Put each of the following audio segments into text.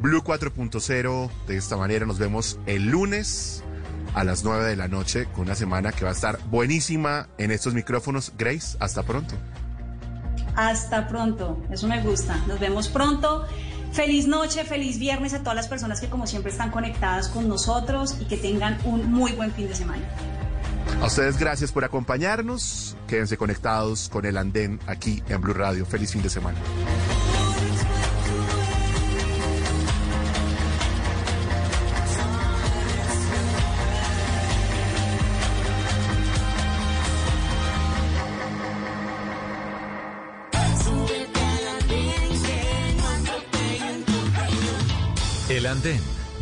Blue 4.0, de esta manera nos vemos el lunes a las 9 de la noche con una semana que va a estar buenísima en estos micrófonos. Grace, hasta pronto. Hasta pronto, eso me gusta. Nos vemos pronto. Feliz noche, feliz viernes a todas las personas que como siempre están conectadas con nosotros y que tengan un muy buen fin de semana. A ustedes gracias por acompañarnos. Quédense conectados con el andén aquí en Blue Radio. Feliz fin de semana.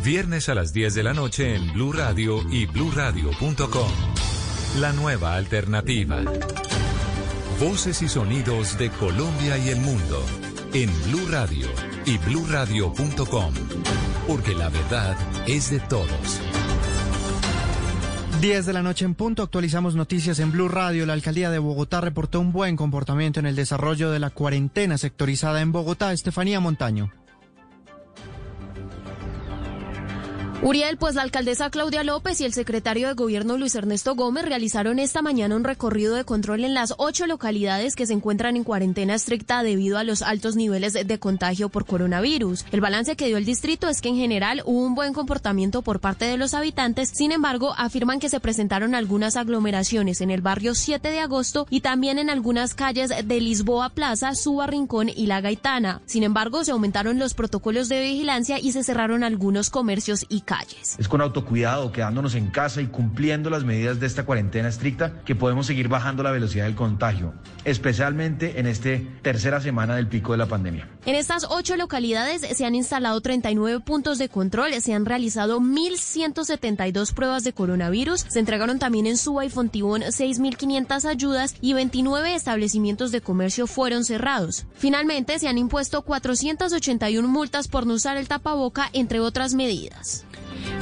Viernes a las 10 de la noche en Blue Radio y bluradio.com. La nueva alternativa. Voces y sonidos de Colombia y el mundo en Blue Radio y bluradio.com. Porque la verdad es de todos. 10 de la noche en punto, actualizamos noticias en Blue Radio. La alcaldía de Bogotá reportó un buen comportamiento en el desarrollo de la cuarentena sectorizada en Bogotá. Estefanía Montaño. Uriel, pues la alcaldesa Claudia López y el secretario de Gobierno Luis Ernesto Gómez realizaron esta mañana un recorrido de control en las ocho localidades que se encuentran en cuarentena estricta debido a los altos niveles de contagio por coronavirus. El balance que dio el distrito es que en general hubo un buen comportamiento por parte de los habitantes, sin embargo, afirman que se presentaron algunas aglomeraciones en el barrio 7 de agosto y también en algunas calles de Lisboa Plaza, Suba Rincón y La Gaitana. Sin embargo, se aumentaron los protocolos de vigilancia y se cerraron algunos comercios y calles. Es con autocuidado, quedándonos en casa y cumpliendo las medidas de esta cuarentena estricta que podemos seguir bajando la velocidad del contagio, especialmente en esta tercera semana del pico de la pandemia. En estas ocho localidades se han instalado 39 puntos de control, se han realizado 1.172 pruebas de coronavirus, se entregaron también en Suba y Fontibón 6.500 ayudas y 29 establecimientos de comercio fueron cerrados. Finalmente, se han impuesto 481 multas por no usar el tapaboca, entre otras medidas.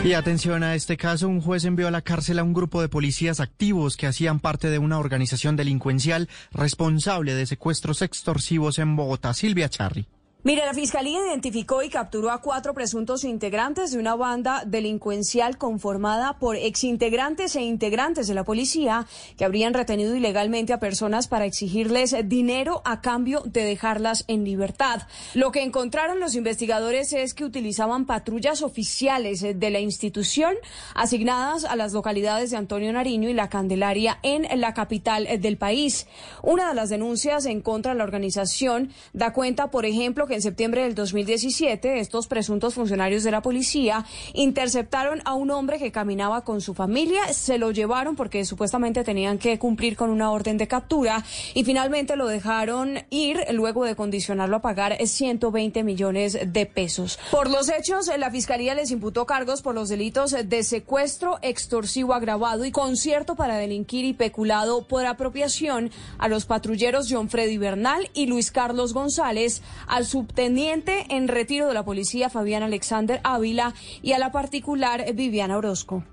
Y atención a este caso, un juez envió a la cárcel a un grupo de policías activos que hacían parte de una organización delincuencial responsable de secuestros extorsivos en Bogotá. Silvia Charri. Mire, la Fiscalía identificó y capturó a cuatro presuntos integrantes de una banda delincuencial conformada por exintegrantes e integrantes de la policía que habrían retenido ilegalmente a personas para exigirles dinero a cambio de dejarlas en libertad. Lo que encontraron los investigadores es que utilizaban patrullas oficiales de la institución asignadas a las localidades de Antonio Nariño y La Candelaria en la capital del país. Una de las denuncias en contra de la organización da cuenta, por ejemplo, que en septiembre del 2017 estos presuntos funcionarios de la policía interceptaron a un hombre que caminaba con su familia, se lo llevaron porque supuestamente tenían que cumplir con una orden de captura y finalmente lo dejaron ir luego de condicionarlo a pagar 120 millones de pesos. Por los hechos, la fiscalía les imputó cargos por los delitos de secuestro extorsivo agravado y concierto para delinquir y peculado por apropiación a los patrulleros John Freddy Bernal y Luis Carlos González, al subteniente en retiro de la policía Fabián Alexander Ávila y a la particular Viviana Orozco.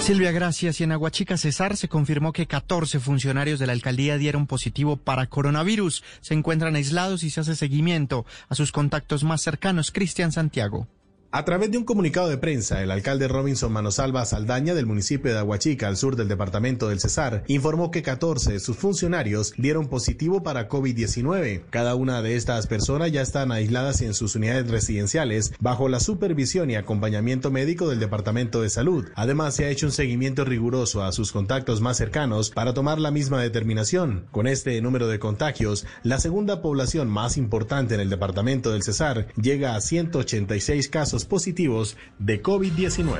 Silvia, gracias. Y en Aguachica Cesar se confirmó que 14 funcionarios de la alcaldía dieron positivo para coronavirus. Se encuentran aislados y se hace seguimiento a sus contactos más cercanos. Cristian Santiago. A través de un comunicado de prensa, el alcalde Robinson Manosalva Saldaña del municipio de Aguachica, al sur del departamento del Cesar, informó que 14 de sus funcionarios dieron positivo para COVID-19. Cada una de estas personas ya están aisladas en sus unidades residenciales bajo la supervisión y acompañamiento médico del departamento de salud. Además, se ha hecho un seguimiento riguroso a sus contactos más cercanos para tomar la misma determinación. Con este número de contagios, la segunda población más importante en el departamento del Cesar llega a 186 casos positivos de COVID-19.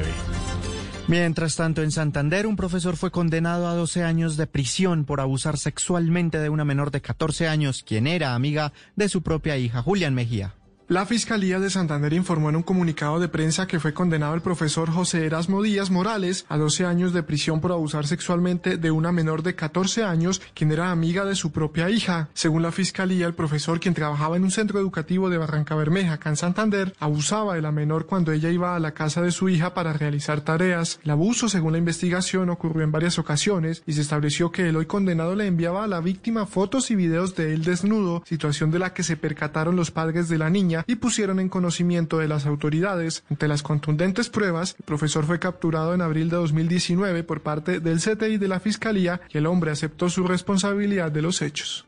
Mientras tanto, en Santander, un profesor fue condenado a 12 años de prisión por abusar sexualmente de una menor de 14 años, quien era amiga de su propia hija, Julián Mejía. La Fiscalía de Santander informó en un comunicado de prensa que fue condenado el profesor José Erasmo Díaz Morales a 12 años de prisión por abusar sexualmente de una menor de 14 años, quien era amiga de su propia hija. Según la Fiscalía, el profesor, quien trabajaba en un centro educativo de Barranca Bermeja, acá en Santander, abusaba de la menor cuando ella iba a la casa de su hija para realizar tareas. El abuso, según la investigación, ocurrió en varias ocasiones y se estableció que el hoy condenado le enviaba a la víctima fotos y videos de él desnudo, situación de la que se percataron los padres de la niña Y pusieron en conocimiento de las autoridades. Ante las contundentes pruebas, el profesor fue capturado en abril de 2019 por parte del CTI de la Fiscalía y el hombre aceptó su responsabilidad de los hechos.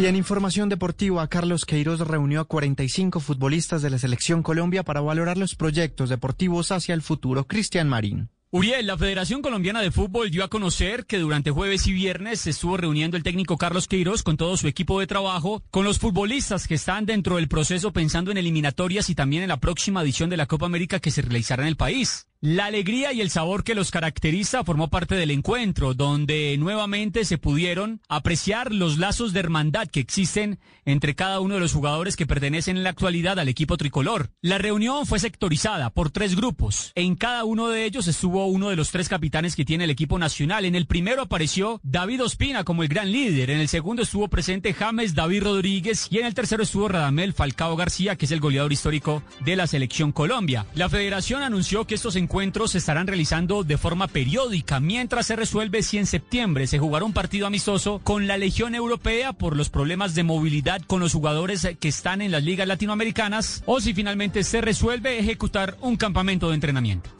Y en información deportiva, Carlos Queiroz reunió a 45 futbolistas de la Selección Colombia para valorar los proyectos deportivos hacia el futuro. Cristian Marín. Uriel, la Federación Colombiana de Fútbol dio a conocer que durante jueves y viernes se estuvo reuniendo el técnico Carlos Queiroz con todo su equipo de trabajo, con los futbolistas que están dentro del proceso pensando en eliminatorias y también en la próxima edición de la Copa América que se realizará en el país. La alegría y el sabor que los caracteriza formó parte del encuentro, donde nuevamente se pudieron apreciar los lazos de hermandad que existen entre cada uno de los jugadores que pertenecen en la actualidad al equipo tricolor. La reunión fue sectorizada por tres grupos. En cada uno de ellos estuvo uno de los tres capitanes que tiene el equipo nacional. En el primero apareció David Ospina como el gran líder. En el segundo estuvo presente James David Rodríguez y en el tercero estuvo Radamel Falcao García, que es el goleador histórico de la selección Colombia. La federación anunció que estos encuentros encuentros se estarán realizando de forma periódica, mientras se resuelve si en septiembre se jugará un partido amistoso con la Legión Europea por los problemas de movilidad con los jugadores que están en las ligas latinoamericanas, o si finalmente se resuelve ejecutar un campamento de entrenamiento.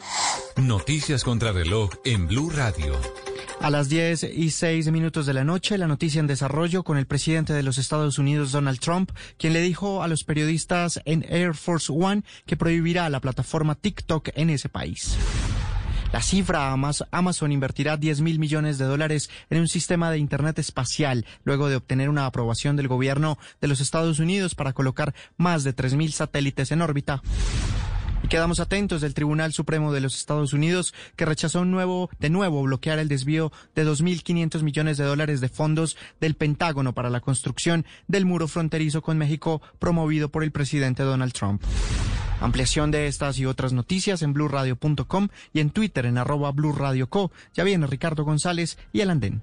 Noticias contra reloj en Blue Radio. A las 10 y 6 minutos de la noche, la noticia en desarrollo con el presidente de los Estados Unidos, Donald Trump, quien le dijo a los periodistas en Air Force One que prohibirá la plataforma TikTok en ese país. La cifra, Amazon invertirá 10 mil millones de dólares en un sistema de Internet espacial, luego de obtener una aprobación del gobierno de los Estados Unidos para colocar más de 3 mil satélites en órbita. Quedamos atentos del Tribunal Supremo de los Estados Unidos que rechazó un nuevo, de nuevo bloquear el desvío de 2.500 millones de dólares de fondos del Pentágono para la construcción del muro fronterizo con México promovido por el presidente Donald Trump. Ampliación de estas y otras noticias en blurradio.com y en Twitter en arroba blurradioco. Ya viene Ricardo González y el andén.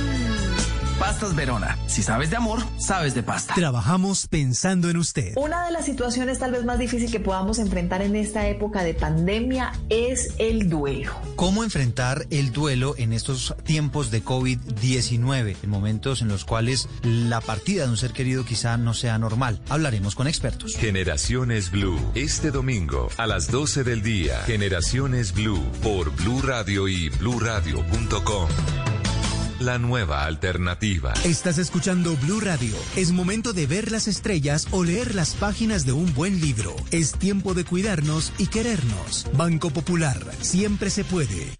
Pastas Verona. Si sabes de amor, sabes de pasta. Trabajamos pensando en usted. Una de las situaciones tal vez más difíciles que podamos enfrentar en esta época de pandemia es el duelo. ¿Cómo enfrentar el duelo en estos tiempos de COVID-19? En momentos en los cuales la partida de un ser querido quizá no sea normal. Hablaremos con expertos. Generaciones Blue. Este domingo a las 12 del día. Generaciones Blue por Blue Radio y bluradio.com. La nueva alternativa. Estás escuchando Blue Radio. Es momento de ver las estrellas o leer las páginas de un buen libro. Es tiempo de cuidarnos y querernos. Banco Popular. Siempre se puede.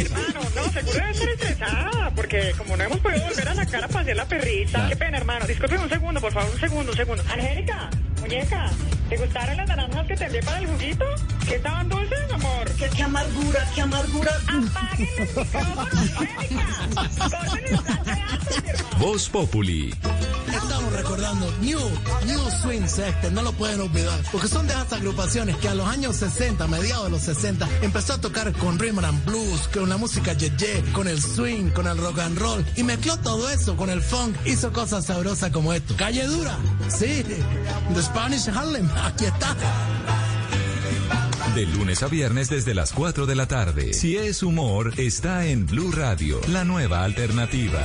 Hermano, no, seguro debe estar estresada, porque como no hemos podido volver a la cara para hacer la perrita. Qué pena, hermano. Disculpe un segundo, por favor, un segundo, un segundo. Angélica, muñeca, ¿te gustaron las naranjas que te envié para el juguito? ¿Qué estaban dulces, amor? ¿Qué, qué amargura, qué amargura. Apaguen los micrófonos, Angélica. El. Voz Populi. Recordando New, New Swing Sector, no lo pueden olvidar, porque son de esas agrupaciones que a los años 60, mediados de los 60, empezó a tocar con rhythm and blues, con la música yeye, con el swing, con el rock and roll, y mezcló todo eso con el funk, hizo cosas sabrosas como esto. Calle Dura, sí, The Spanish Harlem, aquí está. De lunes a viernes desde las 4 de la tarde. Si es humor, está en Blue Radio, la nueva alternativa.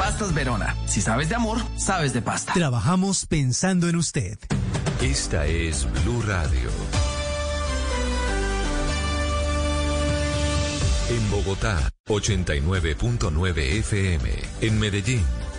Pastas Verona. Si sabes de amor, sabes de pasta. Trabajamos pensando en usted. Esta es Blue Radio. En Bogotá, 89.9 FM. En Medellín.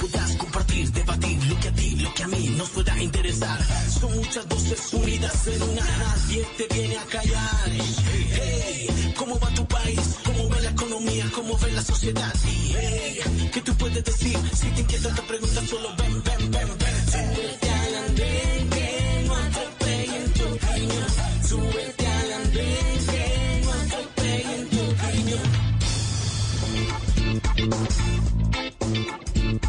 Podrás compartir, debatir lo que a ti, lo que a mí nos pueda interesar. Son muchas voces unidas en una. Nadie te viene a callar. Ve la sociedad? Hey, ¿qué tú puedes decir? Si te inquieta te preguntas, solo ven, ven, ven, ven. Súbete al andén que no atropellen tu cariño. Súbete al andén que no atropellen tu cariño.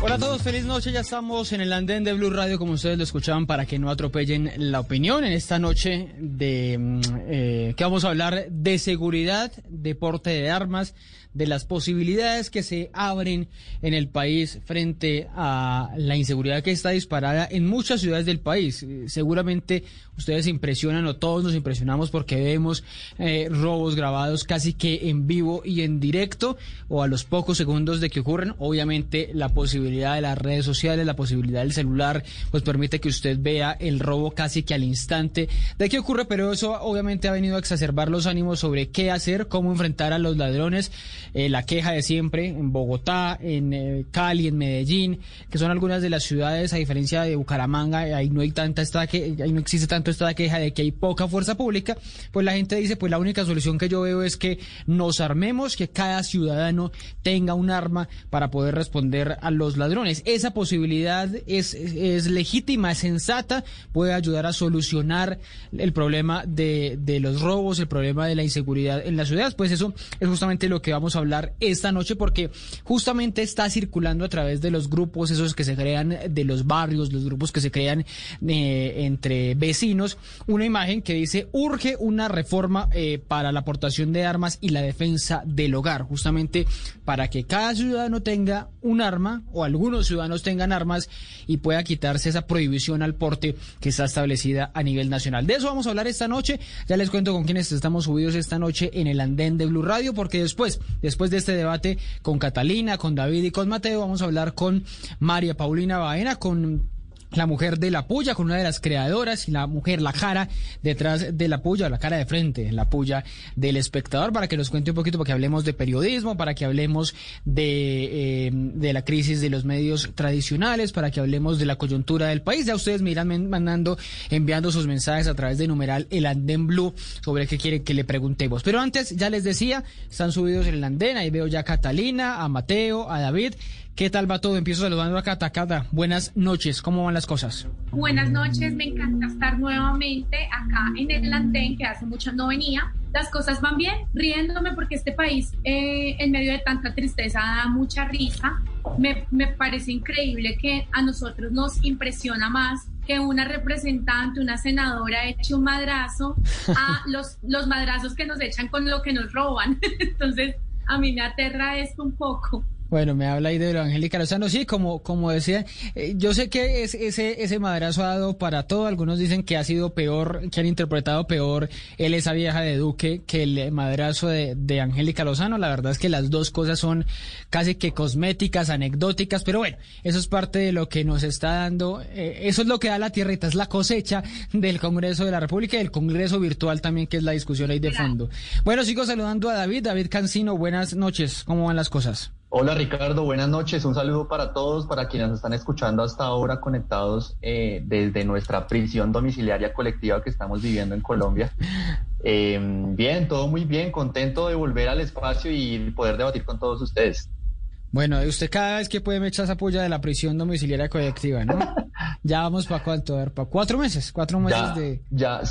Hola a todos, feliz noche. Ya estamos en el andén de Blue Radio, como ustedes lo escuchaban, para que no atropellen la opinión. En esta noche de mm, eh, que vamos a hablar de seguridad, de porte de armas, de las posibilidades que se abren en el país frente a la inseguridad que está disparada en muchas ciudades del país. Eh, Seguramente ustedes impresionan o todos nos impresionamos porque vemos eh, robos grabados casi que en vivo y en directo o a los pocos segundos de que ocurren. Obviamente la posibilidad de las redes sociales, la posibilidad del celular, pues permite que usted vea el robo casi que al instante de que ocurre, pero eso obviamente ha venido a exacerbar los ánimos sobre qué hacer, cómo enfrentar a los ladrones, eh, la queja de siempre en Bogotá, en eh, Cali, en Medellín, que son algunas de las ciudades, a diferencia de Bucaramanga, eh, ahí no hay tanta esta que, ahí no existe tanto esta queja de que hay poca fuerza pública, pues la gente dice, pues la única solución que yo veo es que nos armemos, que cada ciudadano tenga un arma para poder responder a los ladrones. Esa posibilidad es, es, legítima, es sensata, puede ayudar a solucionar el problema de, de los robos, el problema de la inseguridad en las ciudades. Pues eso es justamente lo que vamos a hablar esta noche porque justamente está circulando a través de los grupos, esos que se crean de los barrios, los grupos que se crean eh, entre vecinos, una imagen que dice urge una reforma eh, para la aportación de armas y la defensa del hogar, justamente para que cada ciudadano tenga un arma o algunos ciudadanos tengan armas y pueda quitarse esa prohibición al porte que está establecida a nivel nacional. De eso vamos a hablar esta noche. Ya les cuento con quienes estamos subidos esta noche en el andén de Blue Radio, porque después, después de este debate con Catalina, con David y con Mateo, vamos a hablar con María Paulina Baena, con la mujer de la puya, con una de las creadoras y la mujer, la cara detrás de la puya, la cara de frente, la puya del espectador, para que nos cuente un poquito, para que hablemos de periodismo, para que hablemos de, eh, de la crisis de los medios tradicionales, para que hablemos de la coyuntura del país. Ya ustedes me irán mandando, enviando sus mensajes a través de numeral el andén blue sobre qué quieren que le preguntemos. Pero antes, ya les decía, están subidos en el andén, ahí veo ya a Catalina, a Mateo, a David. ¿Qué tal va todo? Empiezo saludando a Cata. Cata, buenas noches. ¿Cómo van las cosas? Buenas noches, me encanta estar nuevamente acá en el andén, que hace mucho no venía. Las cosas van bien, riéndome porque este país, eh, en medio de tanta tristeza, da mucha risa. Me, me parece increíble que a nosotros nos impresiona más que una representante, una senadora eche un madrazo a los, los madrazos que nos echan con lo que nos roban. Entonces, a mí me aterra esto un poco. Bueno, me habla ahí de lo Angélica Lozano. Sí, como, como decía, eh, yo sé que es, ese, ese madrazo ha dado para todo. Algunos dicen que ha sido peor, que han interpretado peor él, esa vieja de Duque, que el madrazo de, de Angélica Lozano. La verdad es que las dos cosas son casi que cosméticas, anecdóticas, pero bueno, eso es parte de lo que nos está dando. eh, eso es lo que da la tierrita, es la cosecha del Congreso de la República y del Congreso virtual también, que es la discusión ahí de fondo. Bueno, sigo saludando a David. David Cancino, buenas noches. ¿Cómo van las cosas? Hola Ricardo, buenas noches. Un saludo para todos, para quienes nos están escuchando hasta ahora conectados eh, desde nuestra prisión domiciliaria colectiva que estamos viviendo en Colombia. Eh, bien, todo muy bien, contento de volver al espacio y poder debatir con todos ustedes. Bueno, usted cada vez que puede me echa esa puya de la prisión domiciliaria colectiva, ¿no? ya vamos para cuánto, para cuatro meses, cuatro meses Ya, de... ya,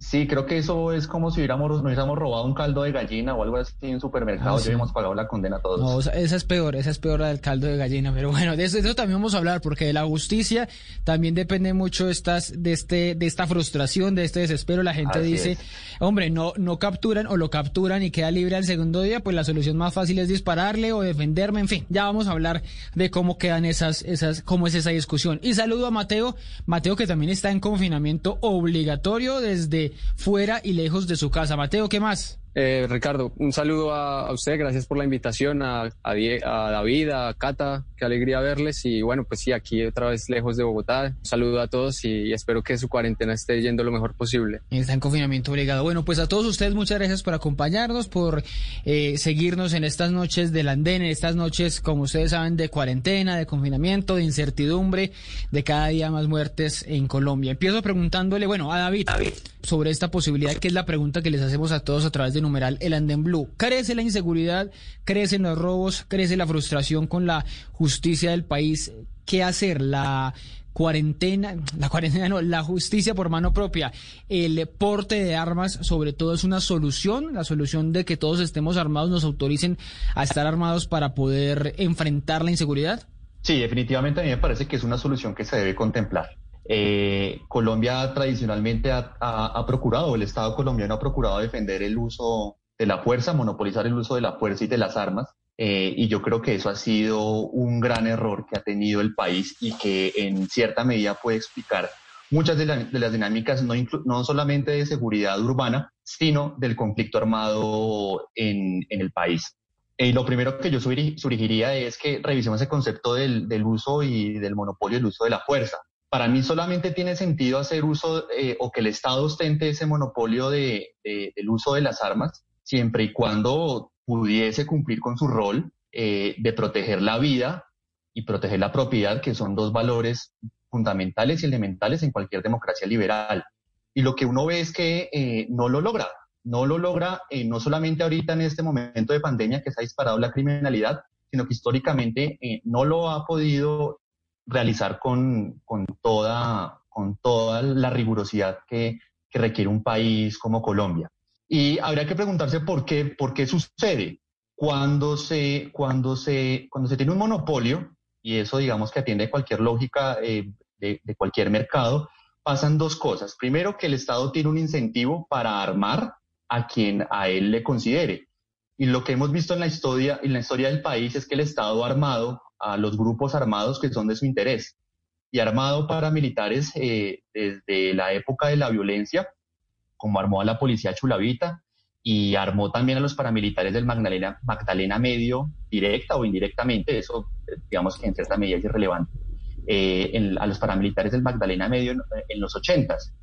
sí, creo que eso es como si hubiéramos, nos hubiéramos robado un caldo de gallina o algo así en un supermercado Ah, y sí. hubiéramos pagado la condena a todos. No, o sea, esa es peor, esa es peor la del caldo de gallina, pero bueno, de eso, de eso también vamos a hablar, porque de la justicia también depende mucho estas, de este, de esta frustración, de este desespero. La gente Así dice, es. hombre, no, no capturan o lo capturan y queda libre al segundo día, pues la solución más fácil es dispararle o defenderme, en fin, ya vamos a hablar de cómo quedan esas, esas, cómo es esa discusión. Y saludo a Mateo, Mateo que también está en confinamiento obligatorio desde fuera y lejos de su casa. Mateo, ¿qué más? Eh, Ricardo, un saludo a, a usted, gracias por la invitación, a, a, Die- a David, a Cata, qué alegría verles y bueno, pues sí, aquí otra vez lejos de Bogotá. Un saludo a todos y, espero que su cuarentena esté yendo lo mejor posible. Está en confinamiento obligado. Bueno, pues a todos ustedes muchas gracias por acompañarnos, por eh, seguirnos en estas noches del andén, en estas noches, como ustedes saben, de cuarentena, de confinamiento, de incertidumbre, de cada día más muertes en Colombia. Empiezo preguntándole, bueno, a David, sobre esta posibilidad, que es la pregunta que les hacemos a todos a través de numeral El Andén Blue. ¿Crece la inseguridad? ¿Crecen los robos? ¿Crece la frustración con la justicia del país? ¿Qué hacer? La cuarentena, la cuarentena no, la justicia por mano propia, el porte de armas sobre todo es una solución, la solución de que todos estemos armados nos autoricen a estar armados para poder enfrentar la inseguridad. Sí, definitivamente a mí me parece que es una solución que se debe contemplar. Eh, Colombia tradicionalmente ha, ha- ha procurado, el Estado colombiano ha procurado defender el uso de la fuerza, monopolizar el uso de la fuerza y de las armas. eh, y yo creo que eso ha sido un gran error que ha tenido el país y que en cierta medida puede explicar muchas de, la- de las dinámicas, no, no solamente de seguridad urbana, sino del conflicto armado en, en el país. Eh, lo primero que yo sugeri- sugeriría es que revisemos el concepto del, del uso y del monopolio del uso de la fuerza. Para mí solamente tiene sentido hacer uso eh, o que el Estado ostente ese monopolio de, de- del uso de las armas siempre y cuando pudiese cumplir con su rol eh, de proteger la vida y proteger la propiedad, que son dos valores fundamentales y elementales en cualquier democracia liberal. Y lo que uno ve es que eh, no lo logra, no lo logra eh, no solamente ahorita en este momento de pandemia que se ha disparado la criminalidad, sino que históricamente eh, no lo ha podido realizar con, con, toda, con toda la rigurosidad que, requiere un país como Colombia. Y habría que preguntarse por qué, por qué sucede cuando se, cuando, se, cuando se tiene un monopolio, y eso digamos que atiende cualquier lógica eh, de, de cualquier mercado, pasan dos cosas. Primero, que el Estado tiene un incentivo para armar a quien a él le considere. Y lo que hemos visto en la historia, en la historia del país es que el Estado armado a los grupos armados que son de su interés y armado paramilitares eh, desde la época de la violencia, como armó a la policía chulavita y armó también a los paramilitares del Magdalena, Magdalena Medio, directa o indirectamente, eso eh, digamos que en cierta medida es irrelevante, eh, a los paramilitares del Magdalena Medio en, en los ochentas.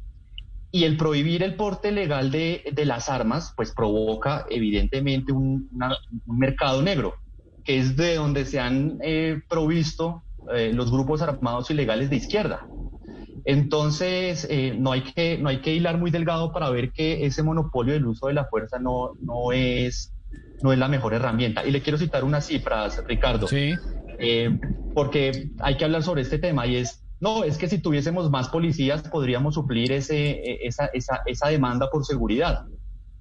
Y el prohibir el porte legal de, de las armas, pues provoca evidentemente un, mercado negro, es de donde se han eh, provisto eh, los grupos armados ilegales de izquierda. Entonces, eh, no, hay que, no hay que hilar muy delgado para ver que ese monopolio del uso de la fuerza no, no, es, no es la mejor herramienta. Y le quiero citar unas cifras, Ricardo. Eh, porque hay que hablar sobre este tema y es, no, es que si tuviésemos más policías podríamos suplir ese, eh, esa, esa, esa demanda por seguridad.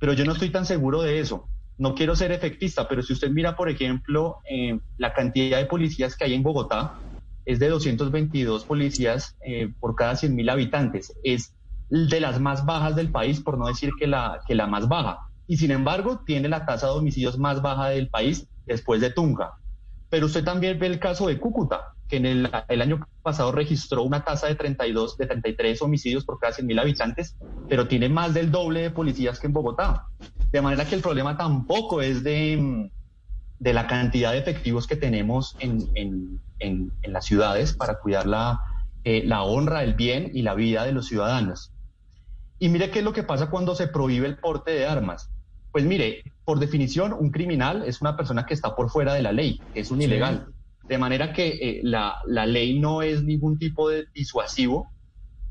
Pero yo no estoy tan seguro de eso. No quiero ser efectista, pero si usted mira, por ejemplo, eh, la cantidad de policías que hay en Bogotá, es de 222 policías eh, por cada 100.000 habitantes. Es de las más bajas del país, por no decir que la, que la más baja. Y sin embargo, tiene la tasa de homicidios más baja del país después de Tunja. Pero usted también ve el caso de Cúcuta, que en el, el año pasado registró una tasa de 32, de 33 homicidios por cada 100.000 habitantes, pero tiene más del doble de policías que en Bogotá. De manera que el problema tampoco es de, de la cantidad de efectivos que tenemos en, en, en, en las ciudades para cuidar la, eh, la honra, el bien y la vida de los ciudadanos. Y mire qué es lo que pasa cuando se prohíbe el porte de armas. Pues mire, por definición, un criminal es una persona que está por fuera de la ley, que es un ilegal. De manera que eh, la, ley no es ningún tipo de disuasivo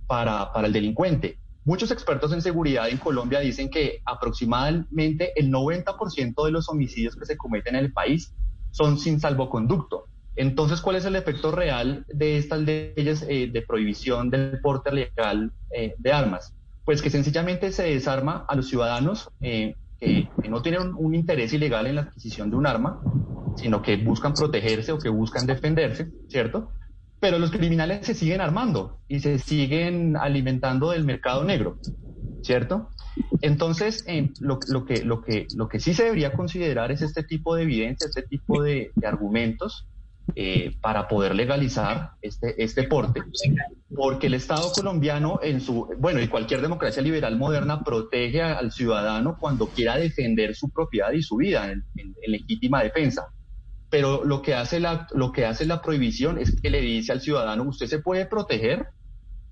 para, para el delincuente. Muchos expertos en seguridad en Colombia dicen que aproximadamente el 90% de los homicidios que se cometen en el país son sin salvoconducto. Entonces, ¿cuál es el efecto real de estas leyes eh, de prohibición del porte legal eh, de armas? Pues que sencillamente se desarma a los ciudadanos eh, que, no tienen un, interés ilegal en la adquisición de un arma, sino que buscan protegerse o que buscan defenderse, ¿cierto? Pero los criminales se siguen armando y se siguen alimentando del mercado negro, ¿cierto? Entonces, eh, lo, lo, que, lo, que, lo que sí se debería considerar es este tipo de evidencia, este tipo de argumentos eh, para poder legalizar este, este porte, porque el Estado colombiano en su, bueno, y cualquier democracia liberal moderna protege al ciudadano cuando quiera defender su propiedad y su vida en, en, legítima defensa. Pero lo que, hace la, lo que hace la prohibición es que le dice al ciudadano, usted se puede proteger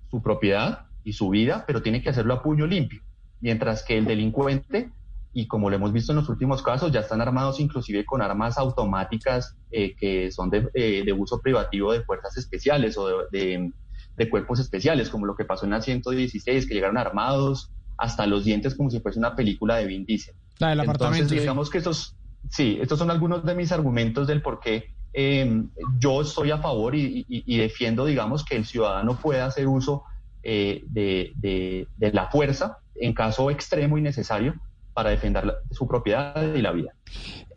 su propiedad y su vida, pero tiene que hacerlo a puño limpio, mientras que el delincuente y como lo hemos visto en los últimos casos, ya están armados inclusive con armas automáticas eh, que son de, eh, de, uso privativo de fuerzas especiales o de, de, de, cuerpos especiales, como lo que pasó en la 116, que llegaron armados hasta los dientes como si fuese una película de Vin Diesel. La del apartamento. Entonces, digamos que estos, sí, estos son algunos de mis argumentos del por qué eh, yo estoy a favor y, y, y, defiendo, digamos, que el ciudadano pueda hacer uso eh, de la fuerza en caso extremo y necesario para defender la, su propiedad y la vida.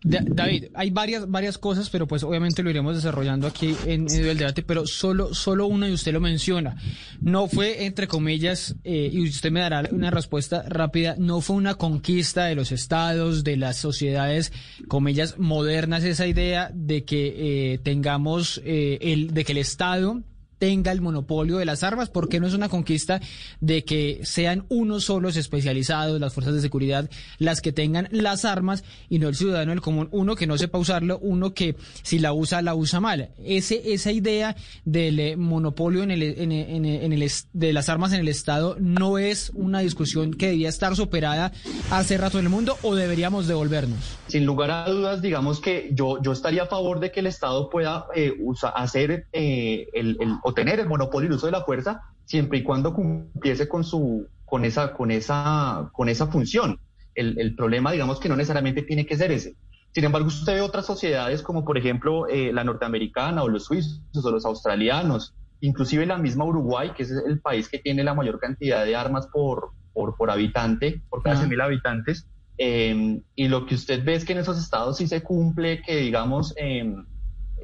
David, hay varias, varias cosas, pero pues obviamente lo iremos desarrollando aquí en medio del debate, pero solo, solo una y usted lo menciona. No fue, entre comillas, eh, y usted me dará una respuesta rápida, no fue una conquista de los estados, de las sociedades, comillas, modernas, esa idea de que eh, tengamos, eh, el, de que el Estado tenga el monopolio de las armas, porque no es una conquista de que sean unos solos especializados, las fuerzas de seguridad, las que tengan las armas y no el ciudadano del común, uno que no sepa usarlo, uno que si la usa, la usa mal. Ese, esa idea del eh, monopolio en el, en, en, en el, de las armas en el Estado no es una discusión que debía estar superada hace rato en el mundo o deberíamos devolvernos. Sin lugar a dudas, digamos que yo, yo estaría a favor de que el Estado pueda eh, hacer eh, el o tener el monopolio y el uso de la fuerza siempre y cuando cumpliese con su con esa con esa con esa función. El, el, problema, digamos que no necesariamente tiene que ser ese. Sin embargo, usted ve otras sociedades como por ejemplo eh, la norteamericana o los suizos o los australianos, inclusive la misma Uruguay, que es el país que tiene la mayor cantidad de armas por, por, por habitante, por cada uh mil habitantes. Eh, y lo que usted ve es que en esos estados sí se cumple que, digamos, eh,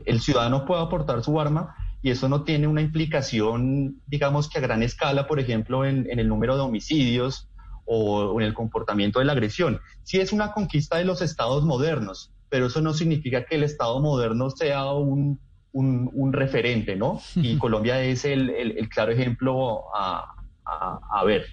el ciudadano pueda aportar su arma, y eso no tiene una implicación, digamos que a gran escala, por ejemplo, en, en el número de homicidios o, o, en el comportamiento de la agresión. Sí es una conquista de los estados modernos, pero eso no significa que el estado moderno sea un, un, un referente, ¿no? Y Colombia es el, el, el claro ejemplo a, a, a ver.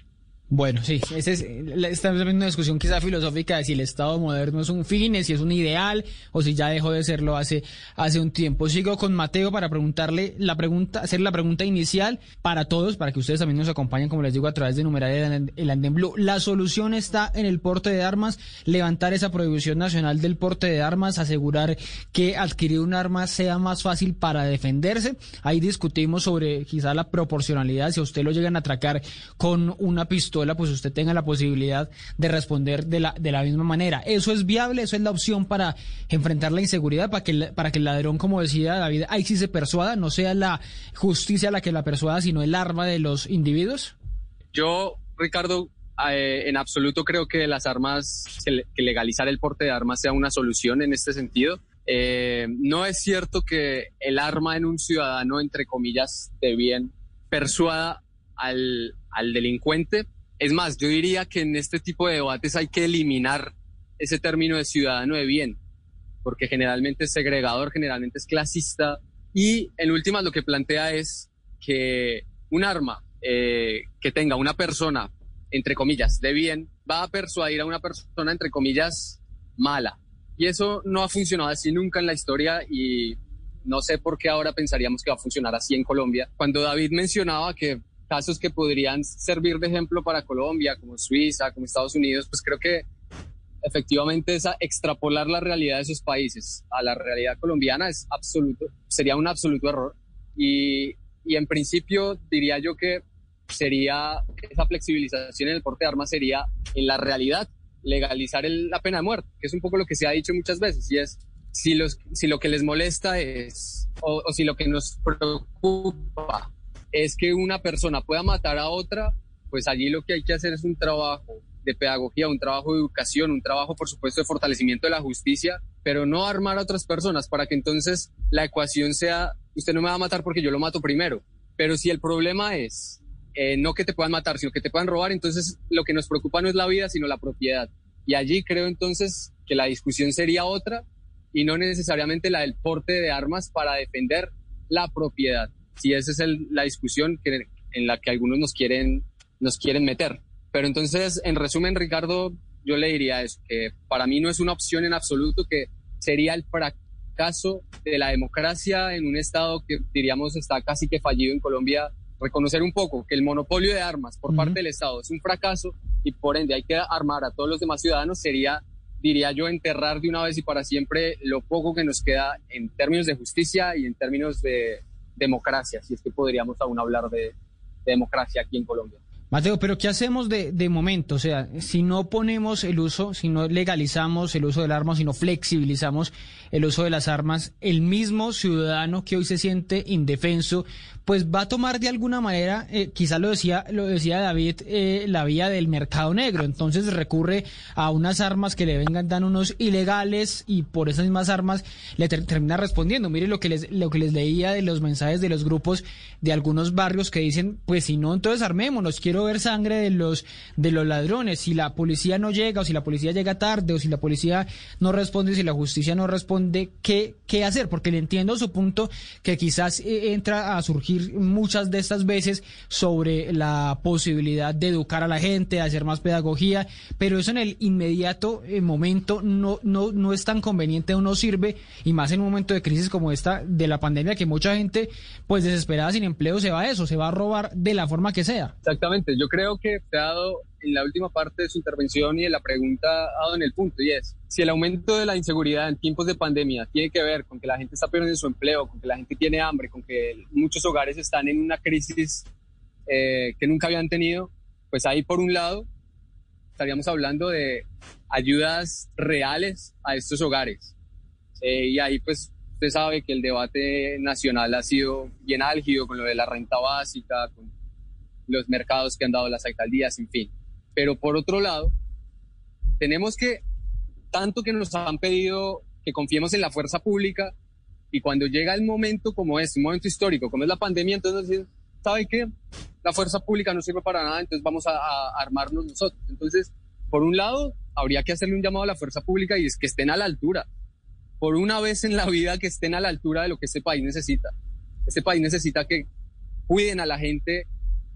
Bueno, sí, ese es, estamos teniendo una discusión quizá filosófica de si el Estado moderno es un fin, si es un ideal o si ya dejó de serlo hace, hace un tiempo. Sigo con Mateo para preguntarle la pregunta, hacer la pregunta inicial para todos, para que ustedes también nos acompañen, como les digo, a través de numeral el Anden Blue. La solución está en el porte de armas, levantar esa prohibición nacional del porte de armas, asegurar que adquirir un arma sea más fácil para defenderse. Ahí discutimos sobre quizá la proporcionalidad, si a usted lo llegan a atracar con una pistola pues usted tenga la posibilidad de responder de la, misma manera. ¿Eso es viable? ¿Eso es la opción para enfrentar la inseguridad? Para que, el ladrón, como decía David, ahí sí se persuada, no sea la justicia la que la persuada, sino el arma de los individuos? Yo, Ricardo, eh, en absoluto creo que las armas, que legalizar el porte de armas sea una solución en este sentido. Eh, no es cierto que el arma en un ciudadano, entre comillas, de bien, persuada al delincuente, es más, yo diría que en este tipo de debates hay que eliminar ese término de ciudadano de bien. porque generalmente es segregador, generalmente es clasista. Y en últimas lo que plantea es que un arma eh, que tenga una persona, entre comillas, de bien, va a persuadir a una persona, entre comillas, mala. Y eso no ha funcionado así nunca en la historia y no sé por qué ahora pensaríamos que va a funcionar así en Colombia. Cuando David mencionaba que casos que podrían servir de ejemplo para Colombia, como Suiza, como Estados Unidos, pues creo que efectivamente esa extrapolar la realidad de esos países a la realidad colombiana es absoluto, sería un absoluto error. Y, y en principio diría yo que sería esa flexibilización en el porte de armas sería en la realidad legalizar la pena de muerte, que es un poco lo que se ha dicho muchas veces, y es si, los, si lo que les molesta es, o, o si lo que nos preocupa es que una persona pueda matar a otra, pues allí lo que hay que hacer es un trabajo de pedagogía, un trabajo de educación, un trabajo, por supuesto, de fortalecimiento de la justicia, pero no armar a otras personas para que entonces la ecuación sea, usted no me va a matar porque yo lo mato primero. Pero si el problema es eh, no que te puedan matar, sino que te puedan robar, entonces lo que nos preocupa no es la vida, sino la propiedad. Y allí creo entonces que la discusión sería otra y no necesariamente la del porte de armas para defender la propiedad. Si esa es la discusión que, en la que algunos nos quieren, nos quieren meter. Pero entonces, en resumen, Ricardo, yo le diría eso, que para mí no es una opción en absoluto, que sería el fracaso de la democracia en un Estado que diríamos está casi que fallido en Colombia. Reconocer un poco que el monopolio de armas por parte del Estado es un fracaso y por ende hay que armar a todos los demás ciudadanos sería, diría yo, enterrar de una vez y para siempre lo poco que nos queda en términos de justicia y en términos de democracia, si es que podríamos aún hablar de democracia aquí en Colombia. Mateo, pero ¿qué hacemos de, de, momento? O sea, si no ponemos el uso, si no legalizamos el uso del arma, si no flexibilizamos el uso de las armas, el mismo ciudadano que hoy se siente indefenso, pues va a tomar de alguna manera, eh, quizá lo decía, lo decía David, eh, la vía del mercado negro. Entonces recurre a unas armas que le vengan dan unos ilegales y por esas mismas armas le termina respondiendo. Mire lo que les, lo que les leía de los mensajes de los grupos de algunos barrios que dicen, pues si no, entonces armémonos, quiero ver sangre de los, de los ladrones. Si la policía no llega o si la policía llega tarde o si la policía no responde, si la justicia no responde, ¿qué, qué hacer? Porque le entiendo su punto que quizás eh, entra a surgir muchas de estas veces sobre la posibilidad de educar a la gente, de hacer más pedagogía, pero eso en el inmediato eh, momento no, no, no es tan conveniente o no sirve, y más en un momento de crisis como esta de la pandemia, que mucha gente, pues desesperada sin empleo, se va a eso, se va a robar de la forma que sea. Exactamente, yo creo que te ha dado en la última parte de su intervención y de la pregunta ha dado en el punto, y es, si el aumento de la inseguridad en tiempos de pandemia tiene que ver con que la gente está perdiendo su empleo, con que la gente tiene hambre, con que muchos hogares están en una crisis eh, que nunca habían tenido, pues ahí por un lado estaríamos hablando de ayudas reales a estos hogares. Eh, y ahí pues usted sabe que el debate nacional ha sido bien álgido con lo de la renta básica, con los mercados que han dado las alcaldías, en fin. Pero por otro lado, tenemos que, tanto que nos han pedido que confiemos en la fuerza pública, y cuando llega el momento como este, un momento histórico, como es la pandemia, entonces dicen, ¿sabe qué? La fuerza pública no sirve para nada, entonces vamos a, a armarnos nosotros. Entonces, por un lado, habría que hacerle un llamado a la fuerza pública y es que estén a la altura. Por una vez en la vida que estén a la altura de lo que este país necesita. Este país necesita que cuiden a la gente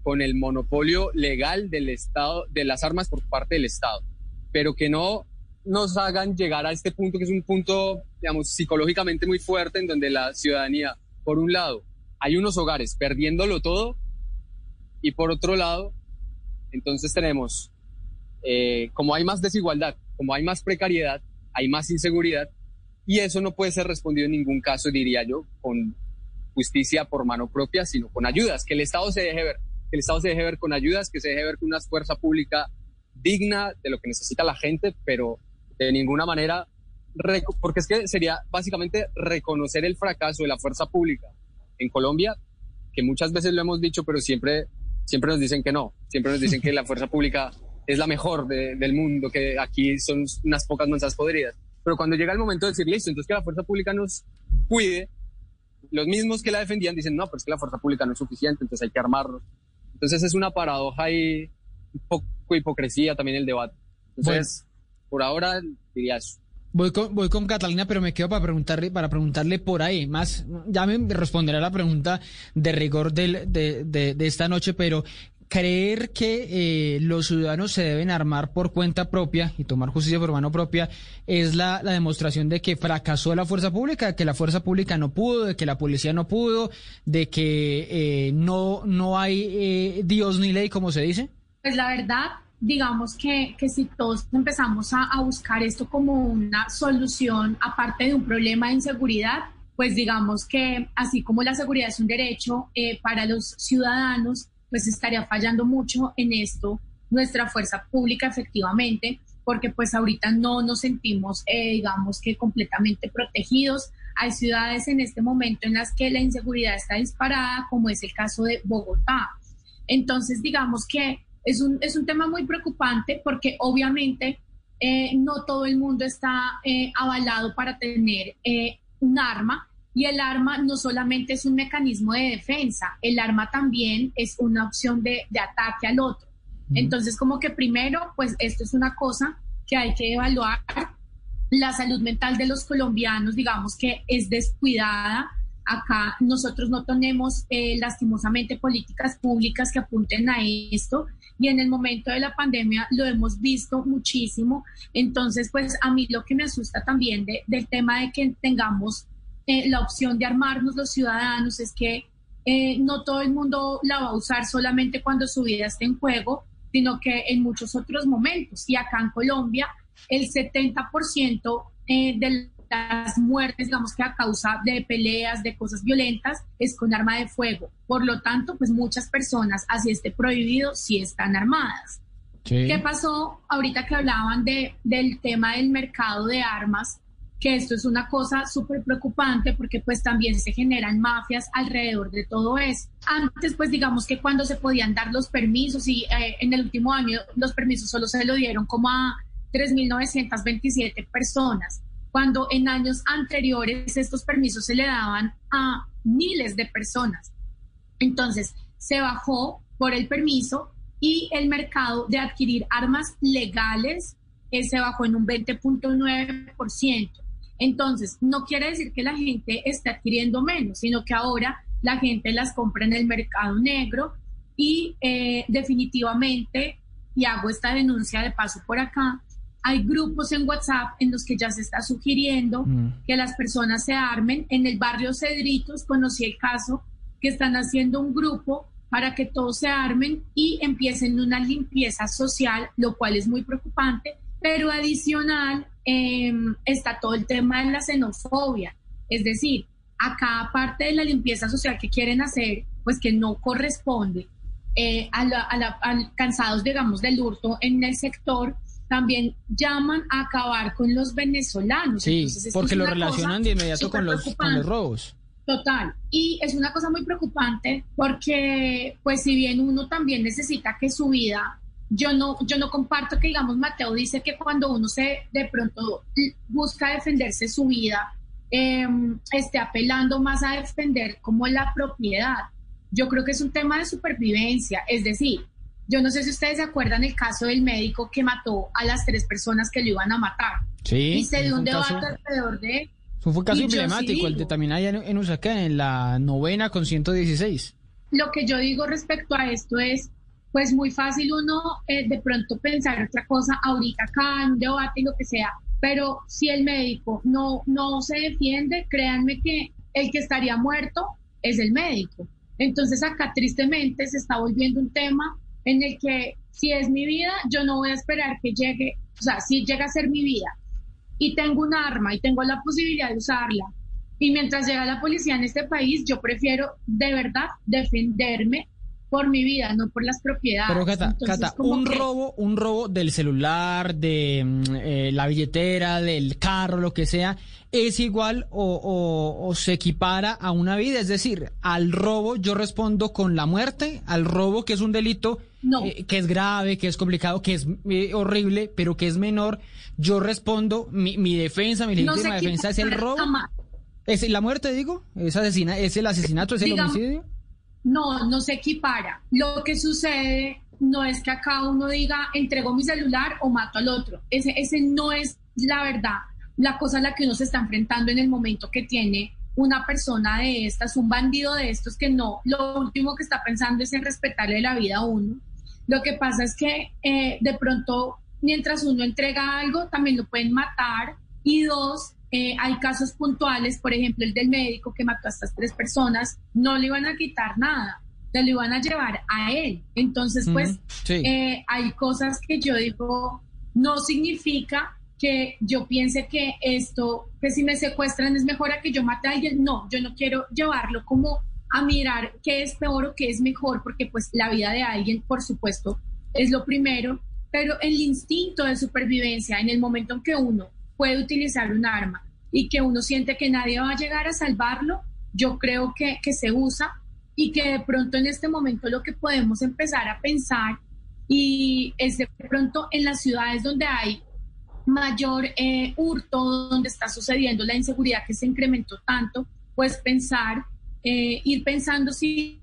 con el monopolio legal del Estado, de las armas por parte del Estado, pero que no nos hagan llegar a este punto, que es un punto, digamos, psicológicamente muy fuerte, en donde la ciudadanía, por un lado, hay unos hogares perdiéndolo todo, y por otro lado, entonces tenemos, eh, como hay más desigualdad, como hay más precariedad, hay más inseguridad, y eso no puede ser respondido en ningún caso, diría yo, con justicia por mano propia, sino con ayudas, que el Estado se deje ver que el Estado se deje ver con ayudas, que se deje ver con una fuerza pública digna de lo que necesita la gente, pero de ninguna manera, porque es que sería básicamente reconocer el fracaso de la fuerza pública en Colombia, que muchas veces lo hemos dicho, pero siempre, siempre nos dicen que no, siempre nos dicen que la fuerza pública es la mejor del mundo, que aquí son unas pocas manzas podridas. Pero cuando llega el momento de decir, listo, entonces que la fuerza pública nos cuide, los mismos que la defendían dicen, no, pero es que la fuerza pública no es suficiente, entonces hay que armarnos. Entonces es una paradoja y un poco hipocresía también el debate. Entonces, por ahora diría eso. Voy con, voy con Catalina, pero me quedo para preguntarle, para preguntarle por ahí. Más, ya me responderá la pregunta de rigor del, de, de, de esta noche, pero creer que eh, los ciudadanos se deben armar por cuenta propia y tomar justicia por mano propia es la, la, demostración de que fracasó la fuerza pública, de que la fuerza pública no pudo, de que la policía no pudo, de que eh, no, no hay eh, Dios ni ley, como se dice? Pues la verdad, digamos que, que si todos empezamos a, a buscar esto como una solución, aparte de un problema de inseguridad, pues digamos que así como la seguridad es un derecho eh, para los ciudadanos, pues estaría fallando mucho en esto nuestra fuerza pública efectivamente, porque pues ahorita no nos sentimos, eh, digamos que completamente protegidos. Hay ciudades en este momento en las que la inseguridad está disparada, como es el caso de Bogotá. Entonces, digamos que es un, es un tema muy preocupante porque obviamente eh, no todo el mundo está eh, avalado para tener eh, un arma y el arma no solamente es un mecanismo de defensa, el arma también es una opción de, de ataque al otro. Entonces, como que primero, pues esto es una cosa que hay que evaluar. La salud mental de los colombianos, digamos que es descuidada. Acá nosotros no tenemos eh, lastimosamente políticas públicas que apunten a esto y en el momento de la pandemia lo hemos visto muchísimo. Entonces, pues a mí lo que me asusta también de, del tema de que tengamos eh, la opción de armarnos los ciudadanos es que eh, no todo el mundo la va a usar solamente cuando su vida esté en juego, sino que en muchos otros momentos. Y acá en Colombia, el 70% eh, de las muertes, digamos que a causa de peleas, de cosas violentas, es con arma de fuego. Por lo tanto, pues muchas personas, así esté prohibido, sí están armadas. Sí. ¿Qué pasó ahorita que hablaban de, del tema del mercado de armas? Que esto es una cosa súper preocupante porque pues también se generan mafias alrededor de todo eso. Antes pues digamos que cuando se podían dar los permisos y eh, en el último año los permisos solo se lo dieron como a 3.927 personas, cuando en años anteriores estos permisos se le daban a miles de personas. Entonces se bajó por el permiso y el mercado de adquirir armas legales eh, se bajó en un 20.9%. Entonces, no quiere decir que la gente esté adquiriendo menos, sino que ahora la gente las compra en el mercado negro y eh, definitivamente, y hago esta denuncia de paso por acá, hay grupos en WhatsApp en los que ya se está sugiriendo mm. que las personas se armen. En el barrio Cedritos conocí el caso que están haciendo un grupo para que todos se armen y empiecen una limpieza social, lo cual es muy preocupante, pero adicional eh, está todo el tema de la xenofobia. Es decir, acá aparte de la limpieza social que quieren hacer, pues que no corresponde eh, a, la, a, la, a, cansados, digamos, del hurto en el sector, también llaman a acabar con los venezolanos. Sí, Entonces, porque lo relacionan de inmediato con los, con los robos. Total. Y es una cosa muy preocupante porque, pues, si bien uno también necesita que su vida yo no, yo no comparto que, digamos, Mateo dice que cuando uno se de pronto busca defenderse su vida, eh, esté apelando más a defender como la propiedad. Yo creo que es un tema de supervivencia, es decir, yo no sé si ustedes se acuerdan el caso del médico que mató a las tres personas que lo iban a matar. Sí. Y se dio un debate caso, alrededor de... Fue un caso emblemático, sí el de también hay en, en Usaquén, en la novena con 116. Lo que yo digo respecto a esto es, pues muy fácil uno eh, de pronto pensar otra cosa ahorita acá en un debate, lo que sea, pero si el médico no, no se defiende, créanme que el que estaría muerto es el médico. Entonces acá tristemente se está volviendo un tema en el que si es mi vida, yo no voy a esperar que llegue, o sea, si llega a ser mi vida y tengo un arma y tengo la posibilidad de usarla, y mientras llega la policía en este país, yo prefiero de verdad defenderme por mi vida, no por las propiedades. Pero Cata, Entonces, Cata un que... robo, un robo del celular, de eh, la billetera, del carro, lo que sea, es igual o, o, o, se equipara a una vida. Es decir, al robo yo respondo con la muerte, al robo que es un delito no. eh, que es grave, que es complicado, que es eh, horrible, pero que es menor, yo respondo, mi, mi defensa, mi legítima no defensa es el robo. ¿Es la muerte, digo? ¿Es, asesina, es el asesinato, es el Digamos, homicidio? No, no se equipara. Lo que sucede no es que acá uno diga entrego mi celular o mato al otro. Ese, ese no es la verdad. la cosa a la que uno se está enfrentando en el momento que tiene una persona de estas, un bandido de estos que no, lo último que está pensando es en respetarle la vida a uno. Lo que pasa es que eh, de pronto, mientras uno entrega algo, también lo pueden matar. Y dos, eh, hay casos puntuales, por ejemplo, el del médico que mató a estas tres personas, no le iban a quitar nada, se lo iban a llevar a él. Entonces, pues, eh, hay cosas que yo digo, no significa que yo piense que esto, que si me secuestran es mejor a que yo mate a alguien. No, yo no quiero llevarlo como a mirar qué es peor o qué es mejor, porque pues la vida de alguien, por supuesto, es lo primero, pero el instinto de supervivencia, en el momento en que uno puede utilizar un arma y que uno siente que nadie va a llegar a salvarlo, yo creo que, que se usa y que de pronto en este momento lo que podemos empezar a pensar y es de pronto en las ciudades donde hay mayor eh, hurto, donde está sucediendo la inseguridad que se incrementó tanto, pues pensar, eh, ir pensando si,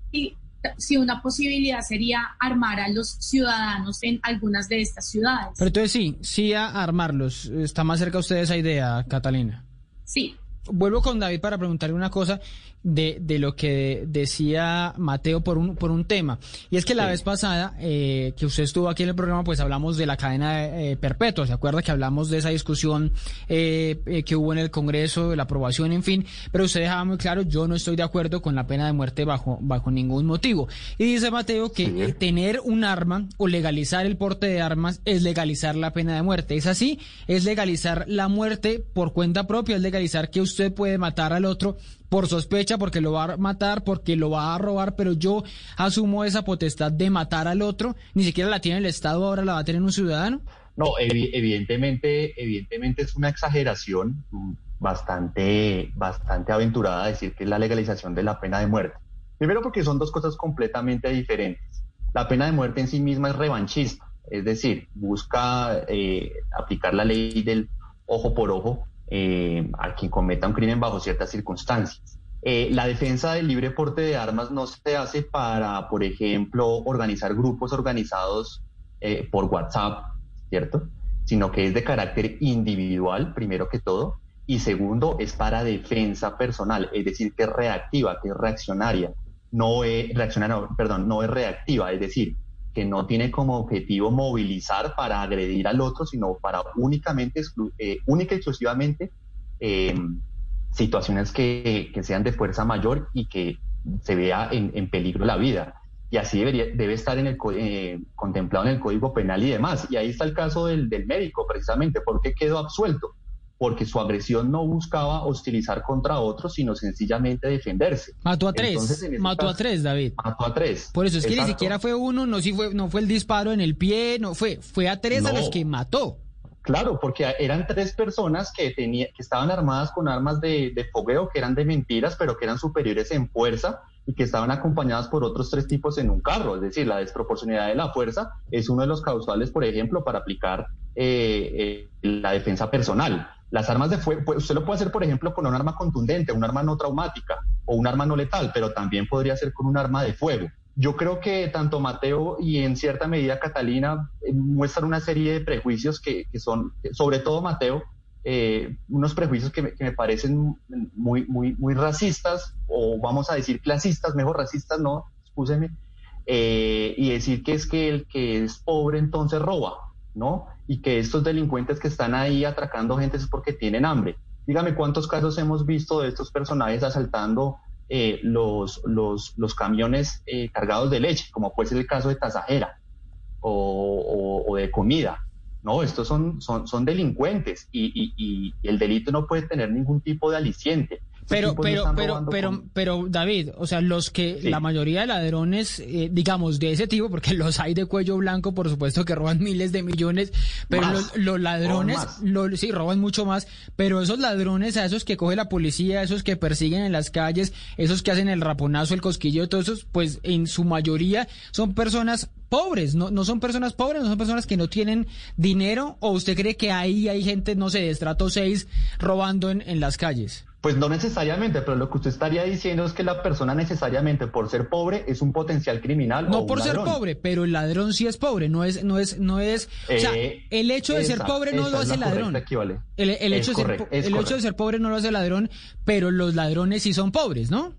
si una posibilidad sería armar a los ciudadanos en algunas de estas ciudades. Pero entonces sí, sí a armarlos. ¿Está más cerca usted de esa idea, Catalina? Sí. Vuelvo con David para preguntarle una cosa de, de lo que decía Mateo por un, por un tema. Y es que la vez pasada eh, que usted estuvo aquí en el programa, pues hablamos de la cadena eh, perpetua. ¿Se acuerda que hablamos de esa discusión eh, eh, que hubo en el Congreso, de la aprobación, en fin? Pero usted dejaba muy claro, yo no estoy de acuerdo con la pena de muerte bajo, bajo ningún motivo. Y dice Mateo que tener un arma o legalizar el porte de armas es legalizar la pena de muerte. ¿Es así? Es legalizar la muerte por cuenta propia, es legalizar que usted puede matar al otro por sospecha, porque lo va a matar, porque lo va a robar, pero yo asumo esa potestad de matar al otro, ni siquiera la tiene el Estado, ahora la va a tener un ciudadano. No, evidentemente, evidentemente es una exageración bastante, bastante aventurada decir que es la legalización de la pena de muerte. Primero porque son dos cosas completamente diferentes. La pena de muerte en sí misma es revanchista, es decir, busca eh, aplicar la ley del ojo por ojo eh, a quien cometa un crimen bajo ciertas circunstancias. Eh, la defensa del libre porte de armas no se hace para, por ejemplo, organizar grupos organizados eh, por WhatsApp, ¿cierto? Sino que es de carácter individual, primero que todo, y segundo, es para defensa personal, es decir, que es reactiva, que es reaccionaria, no es reaccionaria, perdón, no es reactiva, es decir, que no tiene como objetivo movilizar para agredir al otro, sino para únicamente, eh, única y exclusivamente em, situaciones que, sean de fuerza mayor y que se vea en, peligro la vida. Y así debería, debe estar en el, eh, contemplado en el Código Penal y demás. Y ahí está el caso del, del médico, precisamente, porque quedó absuelto porque su agresión no buscaba hostilizar contra otros, sino sencillamente defenderse. Mató a tres, mató a tres, David. Mató a tres. Por eso es que ni siquiera fue uno, no, si fue, no fue el disparo en el pie, no fue, fue a tres a los que mató. Claro, porque eran tres personas que, tenía, que estaban armadas con armas de, de fogueo, que eran de mentiras, pero que eran superiores en fuerza y que estaban acompañadas por otros tres tipos en un carro. Es decir, la desproporcionalidad de la fuerza es uno de los causales, por ejemplo, para aplicar eh, eh, la defensa personal. Las armas de fuego, pues, usted lo puede hacer, por ejemplo, con un arma contundente, un arma no traumática o un arma no letal, pero también podría ser con un arma de fuego. Yo creo que tanto Mateo y en cierta medida Catalina eh, muestran una serie de prejuicios que, son, sobre todo Mateo, eh, unos prejuicios que me, parecen muy, muy, muy racistas, o vamos a decir clasistas, mejor racistas, no, excúseme, eh, y decir que es que el que es pobre entonces roba, ¿no? y que estos delincuentes que están ahí atracando gente es porque tienen hambre. Dígame cuántos casos hemos visto de estos personajes asaltando eh, los, los, los, camiones eh, cargados de leche, como puede ser el caso de Tasajera o, o, de comida. No, estos son, son, son delincuentes y, y, y el delito no puede tener ningún tipo de aliciente. Pero, pero, pero, pero, pero, David, o sea, los que, la mayoría de ladrones, eh, digamos, de ese tipo, porque los hay de cuello blanco, por supuesto que roban miles de millones, pero los, ladrones, sí, roban mucho más, pero esos ladrones, a esos que coge la policía, esos que persiguen en las calles, esos que hacen el raponazo, el cosquillo, todos esos, pues en su mayoría son personas pobres, no, no son personas pobres, no son personas que no tienen dinero, o usted cree que ahí hay gente, no sé, de estrato 6 robando en, en las calles? Pues no necesariamente, pero lo que usted estaría diciendo es que la persona necesariamente por ser pobre es un potencial criminal. No o un por ser pobre, pero el ladrón sí es pobre, no es, no es, no es, o sea, Eh, el hecho de ser pobre no lo hace ladrón. El, hecho de ser, correcto, el hecho de ser pobre no lo hace ladrón, pero los ladrones sí son pobres, ¿no?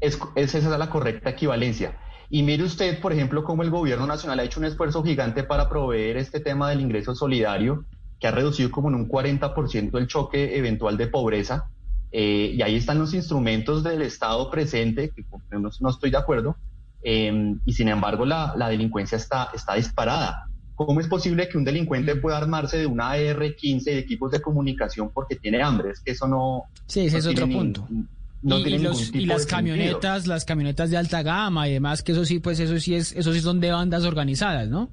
Es, es- esa es la correcta equivalencia. Y mire usted, por ejemplo, cómo el gobierno nacional ha hecho un esfuerzo gigante para proveer este tema del ingreso solidario, que ha reducido como en un 40% el choque eventual de pobreza. Eh, y ahí están los instrumentos del Estado presente, que no, no estoy de acuerdo, eh, y sin embargo la, la delincuencia está, está disparada. ¿Cómo es posible que un delincuente pueda armarse de una AR-15 de equipos de comunicación porque tiene hambre? Es que eso no... Sí, ese no es otro ni- punto. no y, y los- y las de sentido. camionetas, las camionetas de alta gama y demás, que eso sí, pues eso sí es, eso sí son de bandas organizadas, ¿no?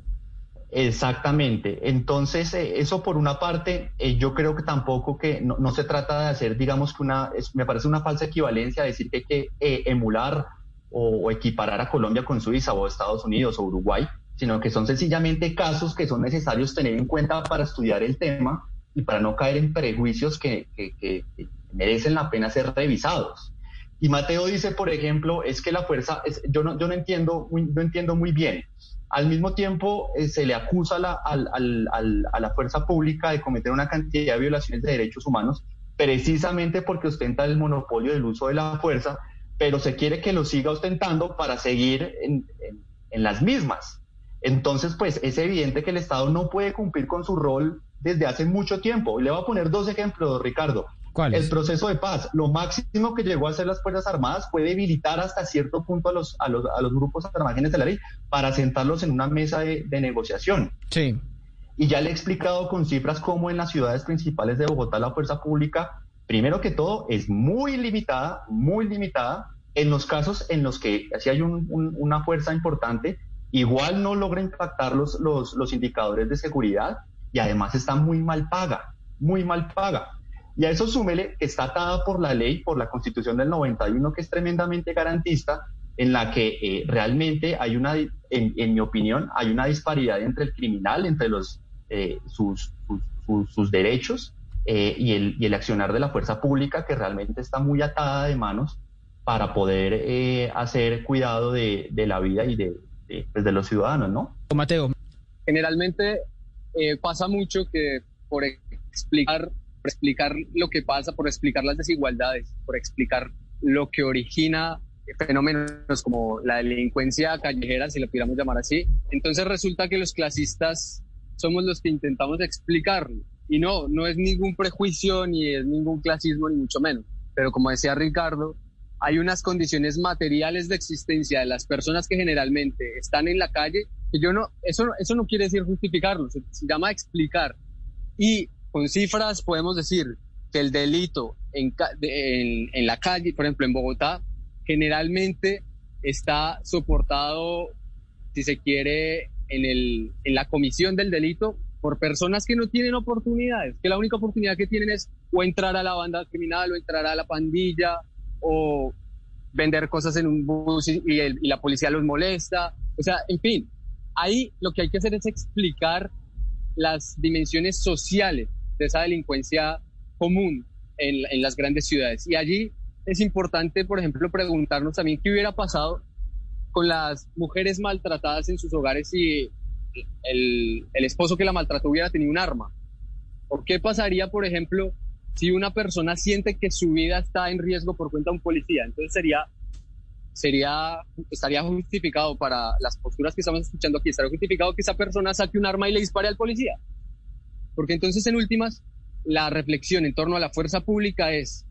Exactamente. Entonces, eh, eso por una parte, eh, yo creo que tampoco que no, se trata de hacer, digamos que una, me parece una falsa equivalencia decir que hay que eh, emular o, equiparar a Colombia con Suiza o Estados Unidos o Uruguay, sino que son sencillamente casos que son necesarios tener en cuenta para estudiar el tema y para no caer en prejuicios que, que- que- merecen la pena ser revisados. Y Mateo dice, por ejemplo, es que la fuerza, yo, no, yo no, entiendo, no entiendo muy bien. Al mismo tiempo, eh, se le acusa a la, a la fuerza pública de cometer una cantidad de violaciones de derechos humanos, precisamente porque ostenta el monopolio del uso de la fuerza, pero se quiere que lo siga ostentando para seguir en, en- las mismas. Entonces, pues es evidente que el Estado no puede cumplir con su rol desde hace mucho tiempo. Le voy a poner dos ejemplos, Ricardo. ¿Cuáles? El proceso de paz. Lo máximo que llegó a hacer las Fuerzas Armadas fue debilitar hasta cierto punto a los, a los, a los grupos armados de la ley para sentarlos en una mesa de, de negociación. Sí. Y ya le he explicado con cifras cómo en las ciudades principales de Bogotá la fuerza pública, primero que todo, es muy limitada, muy limitada. En los casos en los que si hay un- un- una fuerza importante, igual no logra impactar los, los, los indicadores de seguridad y además está muy mal paga, muy mal paga. Y a eso súmele que está atada por la ley, por la constitución del 91, que es tremendamente garantista, en la que eh, realmente hay una, en, en mi opinión, hay una disparidad entre el criminal, entre los, eh, sus, sus, sus- sus derechos eh, y, el, y el accionar de la fuerza pública, que realmente está muy atada de manos para poder eh, hacer cuidado de, de la vida y de, de, pues, de los ciudadanos, ¿no? Mateo. Generalmente eh, pasa mucho que por explicar, por explicar lo que pasa, por explicar las desigualdades, por explicar lo que origina fenómenos como la delincuencia callejera, si lo pudiéramos llamar así, entonces resulta que los clasistas somos los que intentamos explicarlo. Y no, no es ningún prejuicio ni es ningún clasismo, ni mucho menos. Pero como decía Ricardo, hay unas condiciones materiales de existencia de las personas que generalmente están en la calle, que yo no, eso, eso no quiere decir justificarlo, se, se llama explicar. Y con cifras podemos decir que el delito en, en, en la calle, por ejemplo en Bogotá, generalmente está soportado, si se quiere, en, la comisión del delito por personas que no tienen oportunidades, que la única oportunidad que tienen es o entrar a la banda criminal o entrar a la pandilla o vender cosas en un bus y el- y la policía los molesta. O sea, en fin, ahí lo que hay que hacer es explicar las dimensiones sociales de esa delincuencia común en, en las grandes ciudades. Y allí es importante, por ejemplo, preguntarnos también qué hubiera pasado con las mujeres maltratadas en sus hogares si el, el esposo que la maltrató hubiera tenido un arma. ¿O qué pasaría, por ejemplo, si una persona siente que su vida está en riesgo por cuenta de un policía? Entonces sería, sería, estaría justificado para las posturas que estamos escuchando aquí, estaría justificado que esa persona saque un arma y le dispare al policía. Porque entonces, en últimas, la reflexión en torno a la fuerza pública es,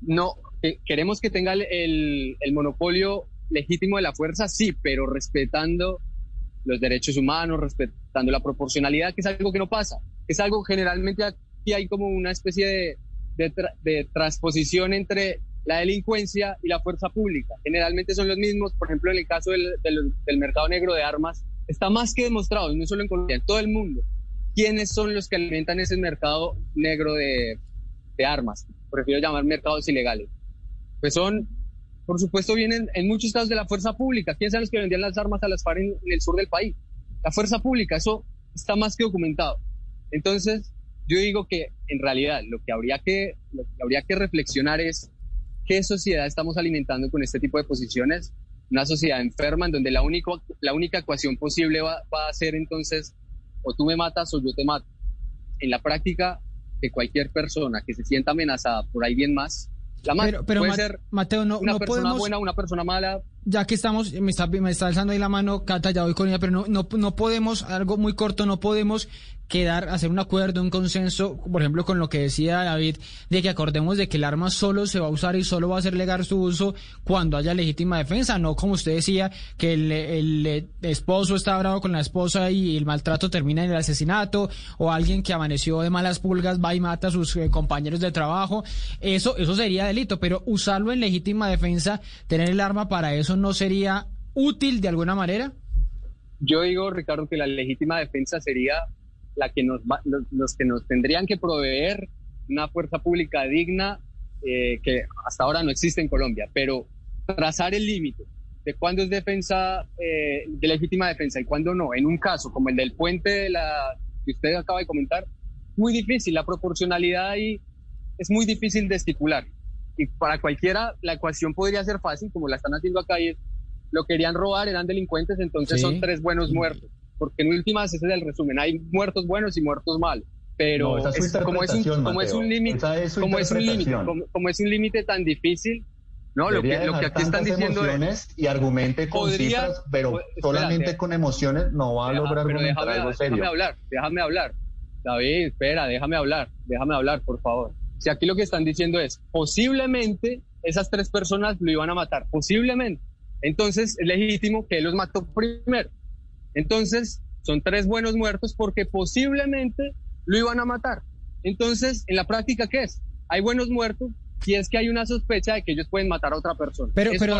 no, que- queremos que tenga el, monopolio legítimo de la fuerza, sí, pero respetando los derechos humanos, respetando la proporcionalidad, que es algo que no pasa, es algo generalmente aquí hay como una especie de, de, tra- de transposición entre la delincuencia y la fuerza pública. Generalmente son los mismos, por ejemplo, en el caso del, del- mercado negro de armas, está más que demostrado, no solo en Colombia, en todo el mundo, quiénes son los que alimentan ese mercado negro de, armas. Prefiero llamar mercados ilegales. Pues son, por supuesto, vienen en muchos casos de la fuerza pública. ¿Quiénes son los que vendían las armas a las FARC en, en el sur del país? La fuerza pública, eso está más que documentado. Entonces, yo digo que en realidad lo que habría que, lo que, habría que reflexionar es qué sociedad estamos alimentando con este tipo de posiciones. Una sociedad enferma en donde la, único, la única ecuación posible va, va a ser entonces o tú me matas o yo te mato. En la práctica, que cualquier persona que se sienta amenazada por alguien más, la mata. Pero, pero Puede ser Mateo, no, una no persona podemos... buena, una persona mala, ya que estamos, me está, me está alzando ahí la mano, Cata, ya voy con ella, pero no, no, no podemos, algo muy corto, no podemos quedar, hacer un acuerdo, un consenso, por ejemplo, con lo que decía David, de que acordemos de que el arma solo se va a usar y solo va a ser legal su uso cuando haya legítima defensa, no como usted decía, que el, el esposo está bravo con la esposa y el maltrato termina en el asesinato, o alguien que amaneció de malas pulgas va y mata a sus eh, compañeros de trabajo, eso, eso sería delito, pero usarlo en legítima defensa, tener el arma para eso no sería útil de alguna manera? Yo digo, Ricardo, que la legítima defensa sería la que nos los, que nos tendrían que proveer una fuerza pública digna eh, que hasta ahora no existe en Colombia, pero trazar el límite de cuándo es defensa eh, de legítima defensa y cuándo no, en un caso como el del puente que usted acaba de comentar, muy difícil, la proporcionalidad ahí es muy difícil de estipular. Y para cualquiera la ecuación podría ser fácil, como la están haciendo acá, y es, lo querían robar, eran delincuentes, entonces Sí. son tres buenos muertos. Porque en últimas ese es el resumen, hay muertos buenos y muertos malos. Pero No, es como es un, como es un límite, es como es un límite, como, como es un límite tan difícil, no, lo que, lo que aquí están diciendo es, y argumente con podría- cifras, pero pues, solamente con emociones no va a Deja- lograr pero argumentar déjame, algo serio. déjame hablar, déjame hablar. David, espera, déjame hablar, déjame hablar, por favor. Si aquí lo que están diciendo es, posiblemente esas tres personas lo iban a matar, posiblemente. Entonces es legítimo que él los mató primero. Entonces son tres buenos muertos porque posiblemente lo iban a matar. Entonces, en la práctica, ¿qué es? Hay buenos muertos si es que hay una sospecha de que ellos pueden matar a otra persona. Pero- Eso pero,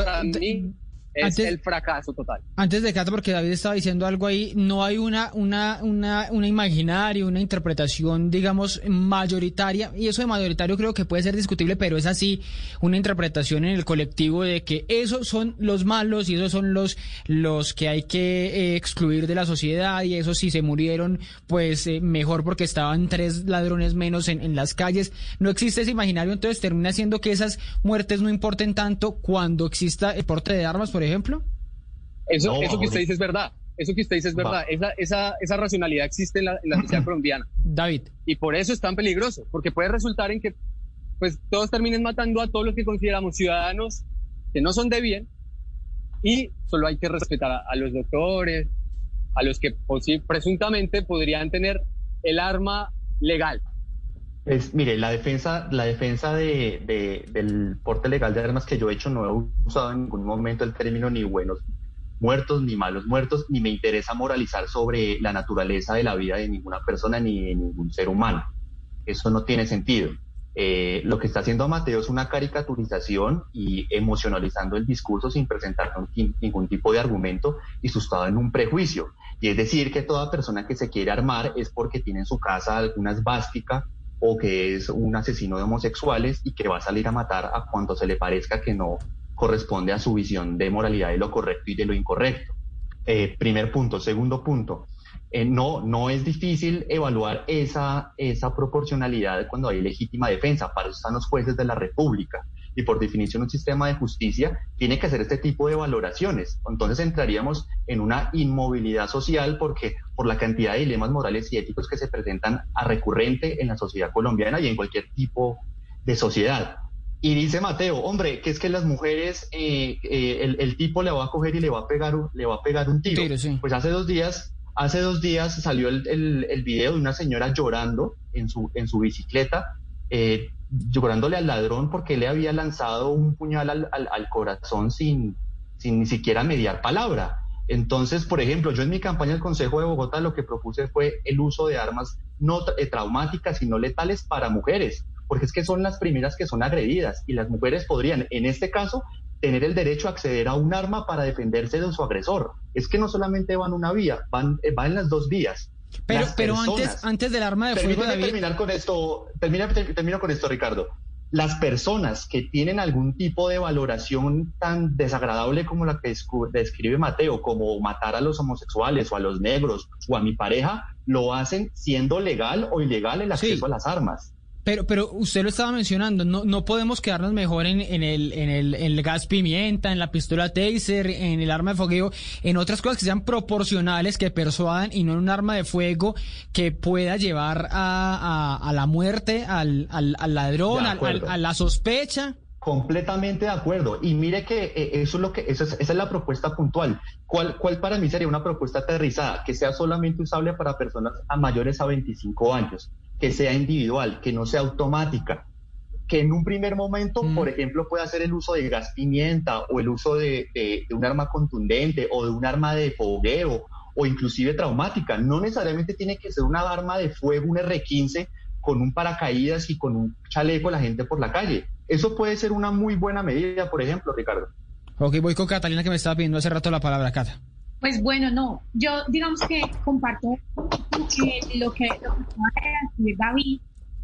es antes- el fracaso total. Antes de Cata, porque David estaba diciendo algo ahí, no hay una, una, una, una imaginaria, una interpretación, digamos, mayoritaria, y eso de mayoritario creo que puede ser discutible, pero es así, una interpretación en el colectivo de que esos son los malos y esos son los, los que hay que eh, excluir de la sociedad, y esos si se murieron, pues eh, mejor porque estaban tres ladrones menos en, en las calles. No existe ese imaginario, entonces termina siendo que esas muertes no importen tanto cuando exista el porte de armas, por ejemplo. Eso, No, eso que usted dice es verdad. Eso que usted dice es verdad. Esa, esa, esa racionalidad existe en la, en la sociedad colombiana. David. Y por eso es tan peligroso, porque puede resultar en que pues todos terminen matando a todos los que consideramos ciudadanos que no son de bien y solo hay que respetar a, a los doctores, a los que presuntamente podrían tener el arma legal. Pues, mire, la defensa, la defensa de, de- del porte legal de armas que yo he hecho no he usado en ningún momento el término ni buenos muertos ni malos muertos, ni me interesa moralizar sobre la naturaleza de la vida de ninguna persona ni de ningún ser humano. Eso no tiene sentido. Eh, lo que está haciendo Mateo es una caricaturización y emocionalizando el discurso sin presentar ningún- tipo de argumento y sustentado en un prejuicio. Y es decir, que toda persona que se quiere armar es porque tiene en su casa alguna esvástica o que es un asesino de homosexuales y que va a salir a matar a cuanto se le parezca que no corresponde a su visión de moralidad de lo correcto y de lo incorrecto. Eh, primer punto. Segundo punto. eh, no, no es difícil evaluar esa, esa proporcionalidad cuando hay legítima defensa. Para eso están los jueces de la República. Y por definición un sistema de justicia tiene que hacer este tipo de valoraciones. Entonces entraríamos en una inmovilidad social porque por la cantidad de dilemas morales y éticos que se presentan a recurrente en la sociedad colombiana y en cualquier tipo de sociedad. Y dice Mateo, hombre, que es que las mujeres, eh, eh, el, el tipo le va a coger y le va a pegar le va a pegar un tiro. Tiro, sí. Pues hace dos días, hace dos días salió el, el, el video de una señora llorando en su, en su bicicleta, eh, llorándole al ladrón porque le había lanzado un puñal al, al, al corazón sin, sin ni siquiera mediar palabra. Entonces, por ejemplo, yo en mi campaña del Consejo de Bogotá lo que propuse fue el uso de armas no eh, traumáticas, sino letales para mujeres, porque es que son las primeras que son agredidas y las mujeres podrían, en este caso, tener el derecho a acceder a un arma para defenderse de su agresor. Es que no solamente van una vía, van, eh, van las dos vías. Pero, Las pero personas- antes, antes del arma de fuego, Permíteme David. terminar con esto, termina, ter- termino con esto, Ricardo. las personas que tienen algún tipo de valoración tan desagradable como la que describe Mateo, como matar a los homosexuales o a los negros o a mi pareja, lo hacen siendo legal o ilegal el acceso a las armas. Pero, pero usted lo estaba mencionando, no, no podemos quedarnos mejor en, en, el, en, el, en el gas pimienta, en la pistola taser, en el arma de fogueo, en otras cosas que sean proporcionales, que persuadan y no en un arma de fuego que pueda llevar a, a, la muerte, al, al, ladrón, a la sospecha. Completamente de acuerdo. Y mire que eh, eso es lo que, eso esa es la propuesta puntual. ¿Cuál, ¿Cuál para mí sería una propuesta aterrizada? Que sea solamente usable para personas a mayores a 25 años que sea individual, que no sea automática, que en un primer momento, por ejemplo, pueda hacer el uso de gas pimienta o el uso de, un arma contundente o de un arma de fogueo o inclusive traumática. No necesariamente tiene que ser una arma de fuego, un R-15 con un paracaídas y con un chaleco la gente por la calle. Eso puede ser una muy buena medida, por ejemplo, Ricardo. Ok, voy con Catalina que me estaba pidiendo hace rato la palabra, Cata. Pues bueno, no, yo digamos que comparto lo que, lo que David.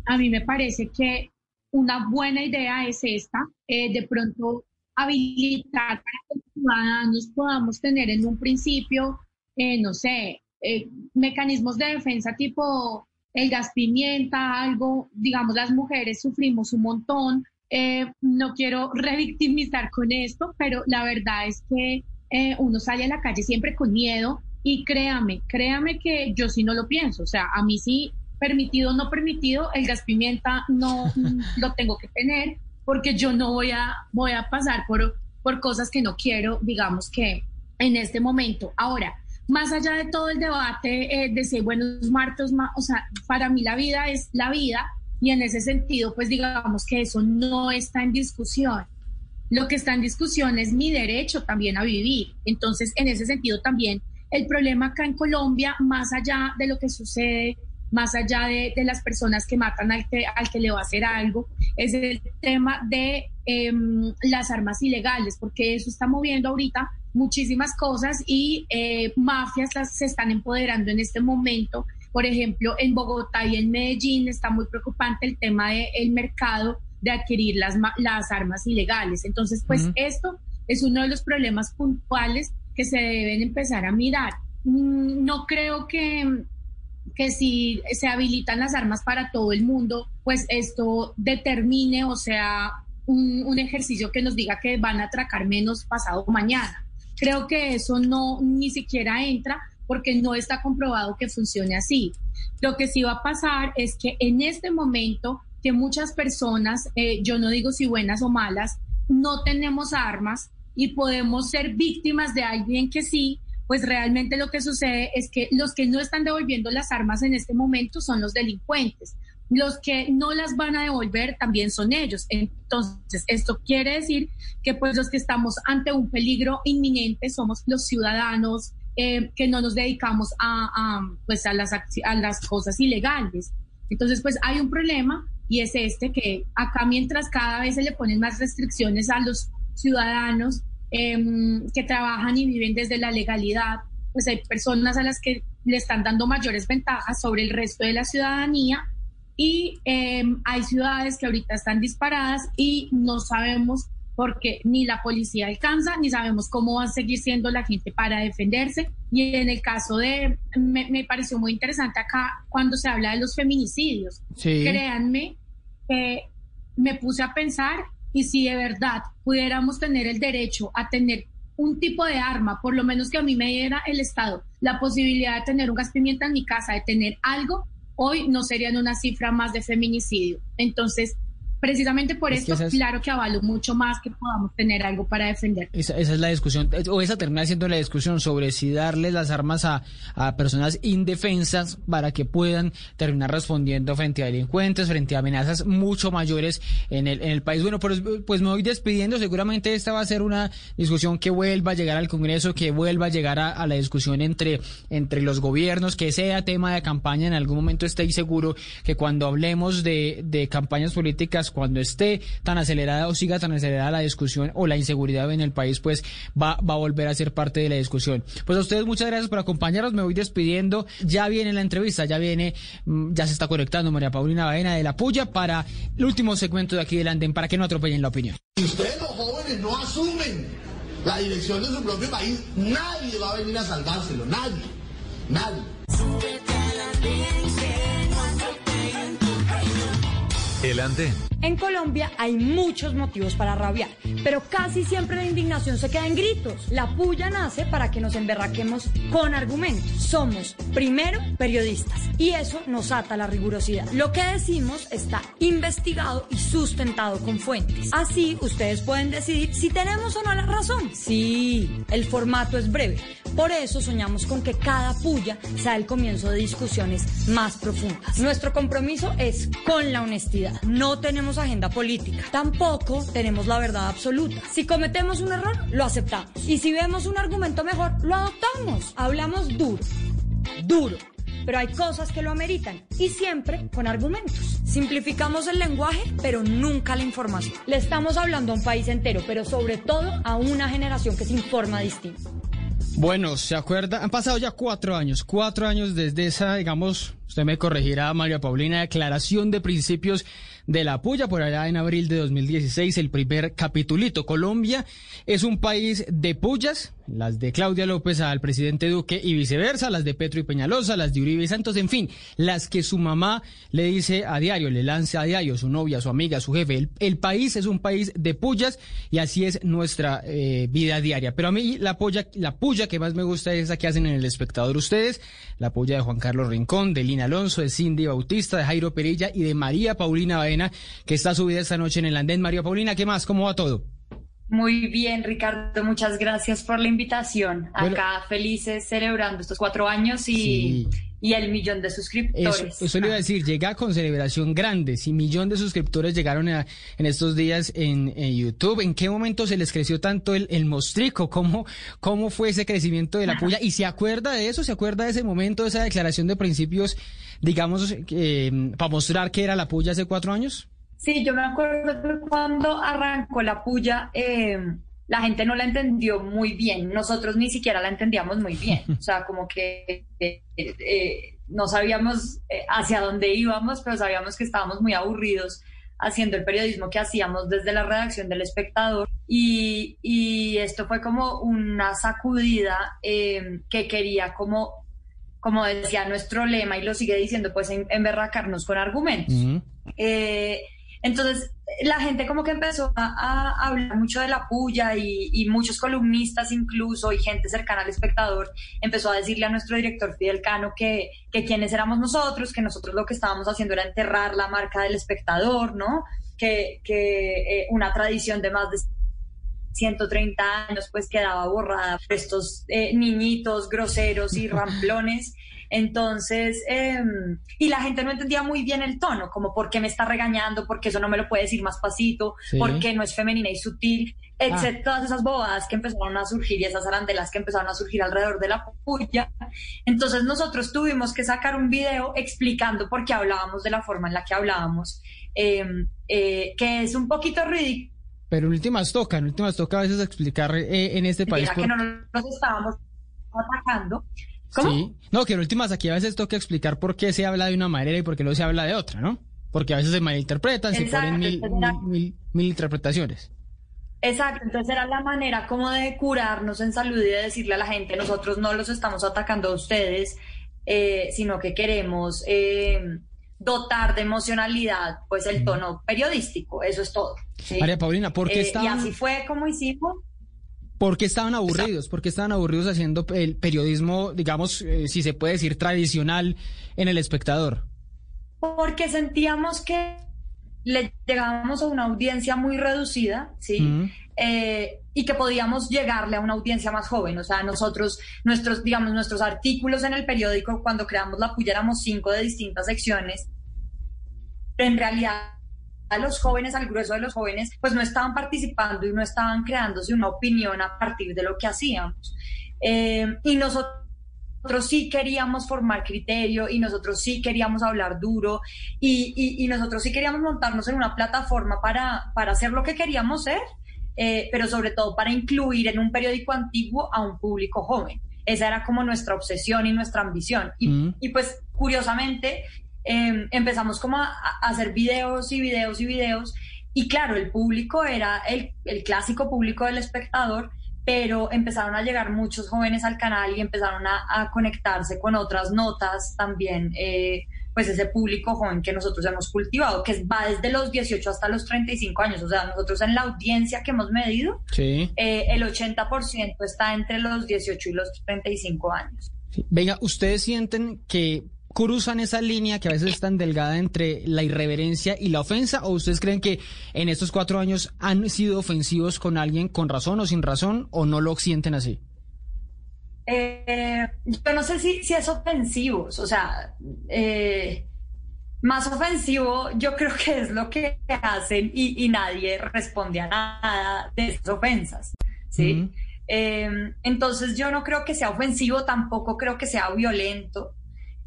A mí me parece que una buena idea es esta, eh, de pronto habilitar para que los ciudadanos podamos tener en un principio, eh, no sé, eh, mecanismos de defensa tipo el gas pimienta, algo, digamos, las mujeres sufrimos un montón. no quiero revictimizar con esto, pero la verdad es que eh, uno sale a la calle siempre con miedo y créame, créame que yo sí no lo pienso, o sea, a mí sí, permitido o no permitido, el gas pimienta no lo tengo que tener porque yo no voy a, voy a pasar por, por cosas que no quiero, digamos que en este momento. Ahora, más allá de todo el debate eh, de si buenos martos, o sea, para mí la vida es la vida y en ese sentido, pues digamos que eso no está en discusión. Lo que está en discusión es mi derecho también a vivir. Entonces, en ese sentido también, el problema acá en Colombia, más allá de lo que sucede, más allá de, las personas que matan al que, al que le va a hacer algo, es el tema de em, las armas ilegales, porque eso está moviendo ahorita muchísimas cosas y eh, mafias las, se están empoderando en este momento. Por ejemplo, en Bogotá y en Medellín está muy preocupante el tema del mercado de adquirir las, las armas ilegales. Entonces, pues esto es uno de los problemas puntuales que se deben empezar a mirar. Mm, no creo que, que si se habilitan las armas para todo el mundo, pues esto determine o sea un, un ejercicio que nos diga que van a atracar menos pasado mañana. Creo que eso no ni siquiera entra porque no está comprobado que funcione así. Lo que sí va a pasar es que en este momento que muchas personas, eh, yo no digo si buenas o malas, no tenemos armas y podemos ser víctimas de alguien que sí, pues realmente lo que sucede es que los que no están devolviendo las armas en este momento son los delincuentes. Los que no las van a devolver también son ellos. Entonces, esto quiere decir que pues los que estamos ante un peligro inminente somos los ciudadanos eh, que no nos dedicamos a, pues a, las, a las cosas ilegales. Entonces, pues hay un problema y es este que acá mientras cada vez se le ponen más restricciones a los ciudadanos em, que trabajan y viven desde la legalidad, pues hay personas a las que le están dando mayores ventajas sobre el resto de la ciudadanía y em, hay ciudades que ahorita están disparadas y no sabemos porque ni la policía alcanza, ni sabemos cómo va a seguir siendo la gente para defenderse. Y en el caso de, me, pareció muy interesante acá cuando se habla de los feminicidios. Créanme que me puse a pensar y si de verdad pudiéramos tener el derecho a tener un tipo de arma, por lo menos que a mí me diera el Estado la posibilidad de tener un gas pimienta en mi casa, de tener algo, hoy no serían una cifra más de feminicidio. Entonces, Precisamente por esto, claro que avalo mucho más que podamos tener algo para defender. Esa, es la discusión, o esa termina siendo la discusión sobre si darle las armas a, personas indefensas para que puedan terminar respondiendo frente a delincuentes, frente a amenazas mucho mayores en el, en el país. Bueno, pues, pues me voy despidiendo. Seguramente esta va a ser una discusión que vuelva a llegar al Congreso, que vuelva a llegar a, la discusión entre, entre los gobiernos, que sea tema de campaña. En algún momento estoy seguro que cuando hablemos de, de campañas políticas, cuando esté tan acelerada o siga tan acelerada la discusión o la inseguridad en el país, pues va, va a volver a ser parte de la discusión. Pues a ustedes muchas gracias por acompañarnos, me voy despidiendo. Ya viene la entrevista, ya viene, mm, ya se está conectando María Paulina Baena de la Puya para el último segmento de aquí del Anden, para que no atropellen la opinión. Si ustedes los jóvenes no asumen la dirección de su propio país, nadie va a venir a salvárselo, nadie, nadie. El. En Colombia hay muchos motivos para rabiar, pero casi siempre la indignación se queda en gritos. La puya nace para que nos emberraquemos con argumentos. Somos, primero, periodistas y eso nos ata la rigurosidad. Lo que decimos está investigado y sustentado con fuentes. Así ustedes pueden decidir si tenemos o no la razón. Sí, el formato es breve. Por eso soñamos con que cada puya sea el comienzo de discusiones más profundas. Nuestro compromiso es con la honestidad. No tenemos agenda política. Tampoco tenemos la verdad absoluta. Si cometemos un error, lo aceptamos. Y si vemos un argumento mejor, lo adoptamos. Hablamos duro. Duro. Pero hay cosas que lo ameritan y siempre con argumentos. Simplificamos el lenguaje, pero nunca la información. Le estamos hablando a un país entero, pero sobre todo a una generación que se informa distinto. Bueno, ¿se acuerda? Han pasado ya cuatro años, cuatro años desde esa, digamos, usted me corregirá, María Paulina, declaración de principios de la Puya por allá en abril de 2016, el primer capitulito. Colombia es un país de pullas, las de Claudia López al presidente Duque y viceversa, las de Petro y Peñalosa, las de Uribe y Santos, en fin, las que su mamá le dice a diario, le lanza a diario, su novia, su amiga, su jefe. El, país es un país de pullas y así es nuestra eh, vida diaria. Pero a mí la puya, la puya que más me gusta es esa que hacen en El Espectador ustedes, la puya de Juan Carlos Rincón, de Lina Alonso, de Cindy Bautista, de Jairo Perilla y de María Paulina Baena, que está subida esta noche en el andén. María Paulina, ¿qué más? ¿Cómo va todo? Muy bien, Ricardo, muchas gracias por la invitación. Acá felices celebrando estos cuatro años y, y el millón de suscriptores. Eso, eso le iba a decir, llega con celebración grande. Si millón de suscriptores llegaron a- en estos días en, en YouTube, ¿en qué momento se les creció tanto el, el mostrico? ¿Cómo, ¿Cómo fue ese crecimiento de la puya? ¿Y se acuerda de eso? ¿Se acuerda de ese momento, de esa declaración de principios, digamos, eh, para mostrar que era la puya hace cuatro años? Sí, yo me acuerdo cuando arrancó la puya, eh, la gente no la entendió muy bien. Nosotros ni siquiera la entendíamos muy bien. O sea, como que eh, eh, no sabíamos eh, hacia dónde íbamos, pero sabíamos que estábamos muy aburridos haciendo el periodismo que hacíamos desde la redacción del espectador. Y, y esto fue como una sacudida eh, que quería como como decía nuestro lema y lo sigue diciendo, pues en- emberracarnos con argumentos. Eh, entonces, la gente como que empezó a, a hablar mucho de la puya y, y muchos columnistas incluso y gente cercana al espectador empezó a decirle a nuestro director Fidel Cano que, que quiénes éramos nosotros, que nosotros lo que estábamos haciendo era enterrar la marca del espectador, ¿no? Que, que eh, una tradición de más de 130 años pues quedaba borrada por estos eh, niñitos groseros y ramplones. Entonces, eh, y la gente no entendía muy bien el tono, como por qué me está regañando, porque eso no me lo puede decir más pasito, Sí. por qué no es femenina y sutil, etc. Ah. Todas esas bobadas que empezaron a surgir y esas arandelas que empezaron a surgir alrededor de la puya. Entonces nosotros tuvimos que sacar un video explicando por qué hablábamos de la forma en la que hablábamos, eh, eh, que es un poquito ridículo. Pero en últimas toca, en últimas toca a veces explicar eh, en este país. Por- que no nos estábamos atacando. ¿Cómo? Sí. No, que en últimas aquí a veces toca explicar por qué se habla de una manera y por qué no se habla de otra, ¿no? Porque a veces se malinterpretan, se Exacto, ponen mil, mil, mil- mil interpretaciones. Exacto, entonces era la manera como de curarnos en salud y de decirle a la gente, nosotros no los estamos atacando a ustedes, eh, sino que queremos eh, dotar de emocionalidad pues el tono periodístico, eso es todo. ¿sí? María Paulina, ¿por qué Eh, estaban- Y así fue como hicimos. ¿Por qué estaban aburridos? ¿Por qué estaban aburridos haciendo el periodismo, digamos, eh, si se puede decir, tradicional en el espectador? porque sentíamos que le llegábamos a una audiencia muy reducida, ¿sí? Mm. Eh, y que podíamos llegarle a una audiencia más joven. O sea, nosotros, nuestros, digamos, nuestros artículos en el periódico, cuando creamos La Puya, éramos cinco de distintas secciones. Pero en realidad, a los jóvenes, al grueso de los jóvenes, pues no estaban participando y no estaban creándose una opinión a partir de lo que hacíamos. Eh, y nosotros nosotros sí queríamos formar criterio y nosotros sí queríamos hablar duro y, y, y nosotros sí queríamos montarnos en una plataforma para, para hacer lo que queríamos ser, eh, pero sobre todo para incluir en un periódico antiguo a un público joven. Esa era como nuestra obsesión y nuestra ambición. Y, Mm. y pues curiosamente eh, empezamos como a, a hacer videos y videos y videos y claro, el público era el, el clásico público del espectador, pero empezaron a llegar muchos jóvenes al canal y empezaron a, a conectarse con otras notas también, eh, pues ese público joven que nosotros hemos cultivado, que va desde los 18 hasta los 35 años, o sea, nosotros en la audiencia que hemos medido, Sí. eh, el 80% está entre los 18 y los 35 años. Venga, ¿ustedes sienten que cruzan esa línea que a veces es tan delgada entre la irreverencia y la ofensa? ¿O ustedes creen que en estos cuatro años han sido ofensivos con alguien con razón o sin razón o no lo sienten así? Eh, yo no sé si, si es ofensivo, o sea, eh, más ofensivo yo creo que es lo que hacen y, y nadie responde a nada de esas ofensas, ¿sí? Eh, entonces yo no creo que sea ofensivo, tampoco creo que sea violento.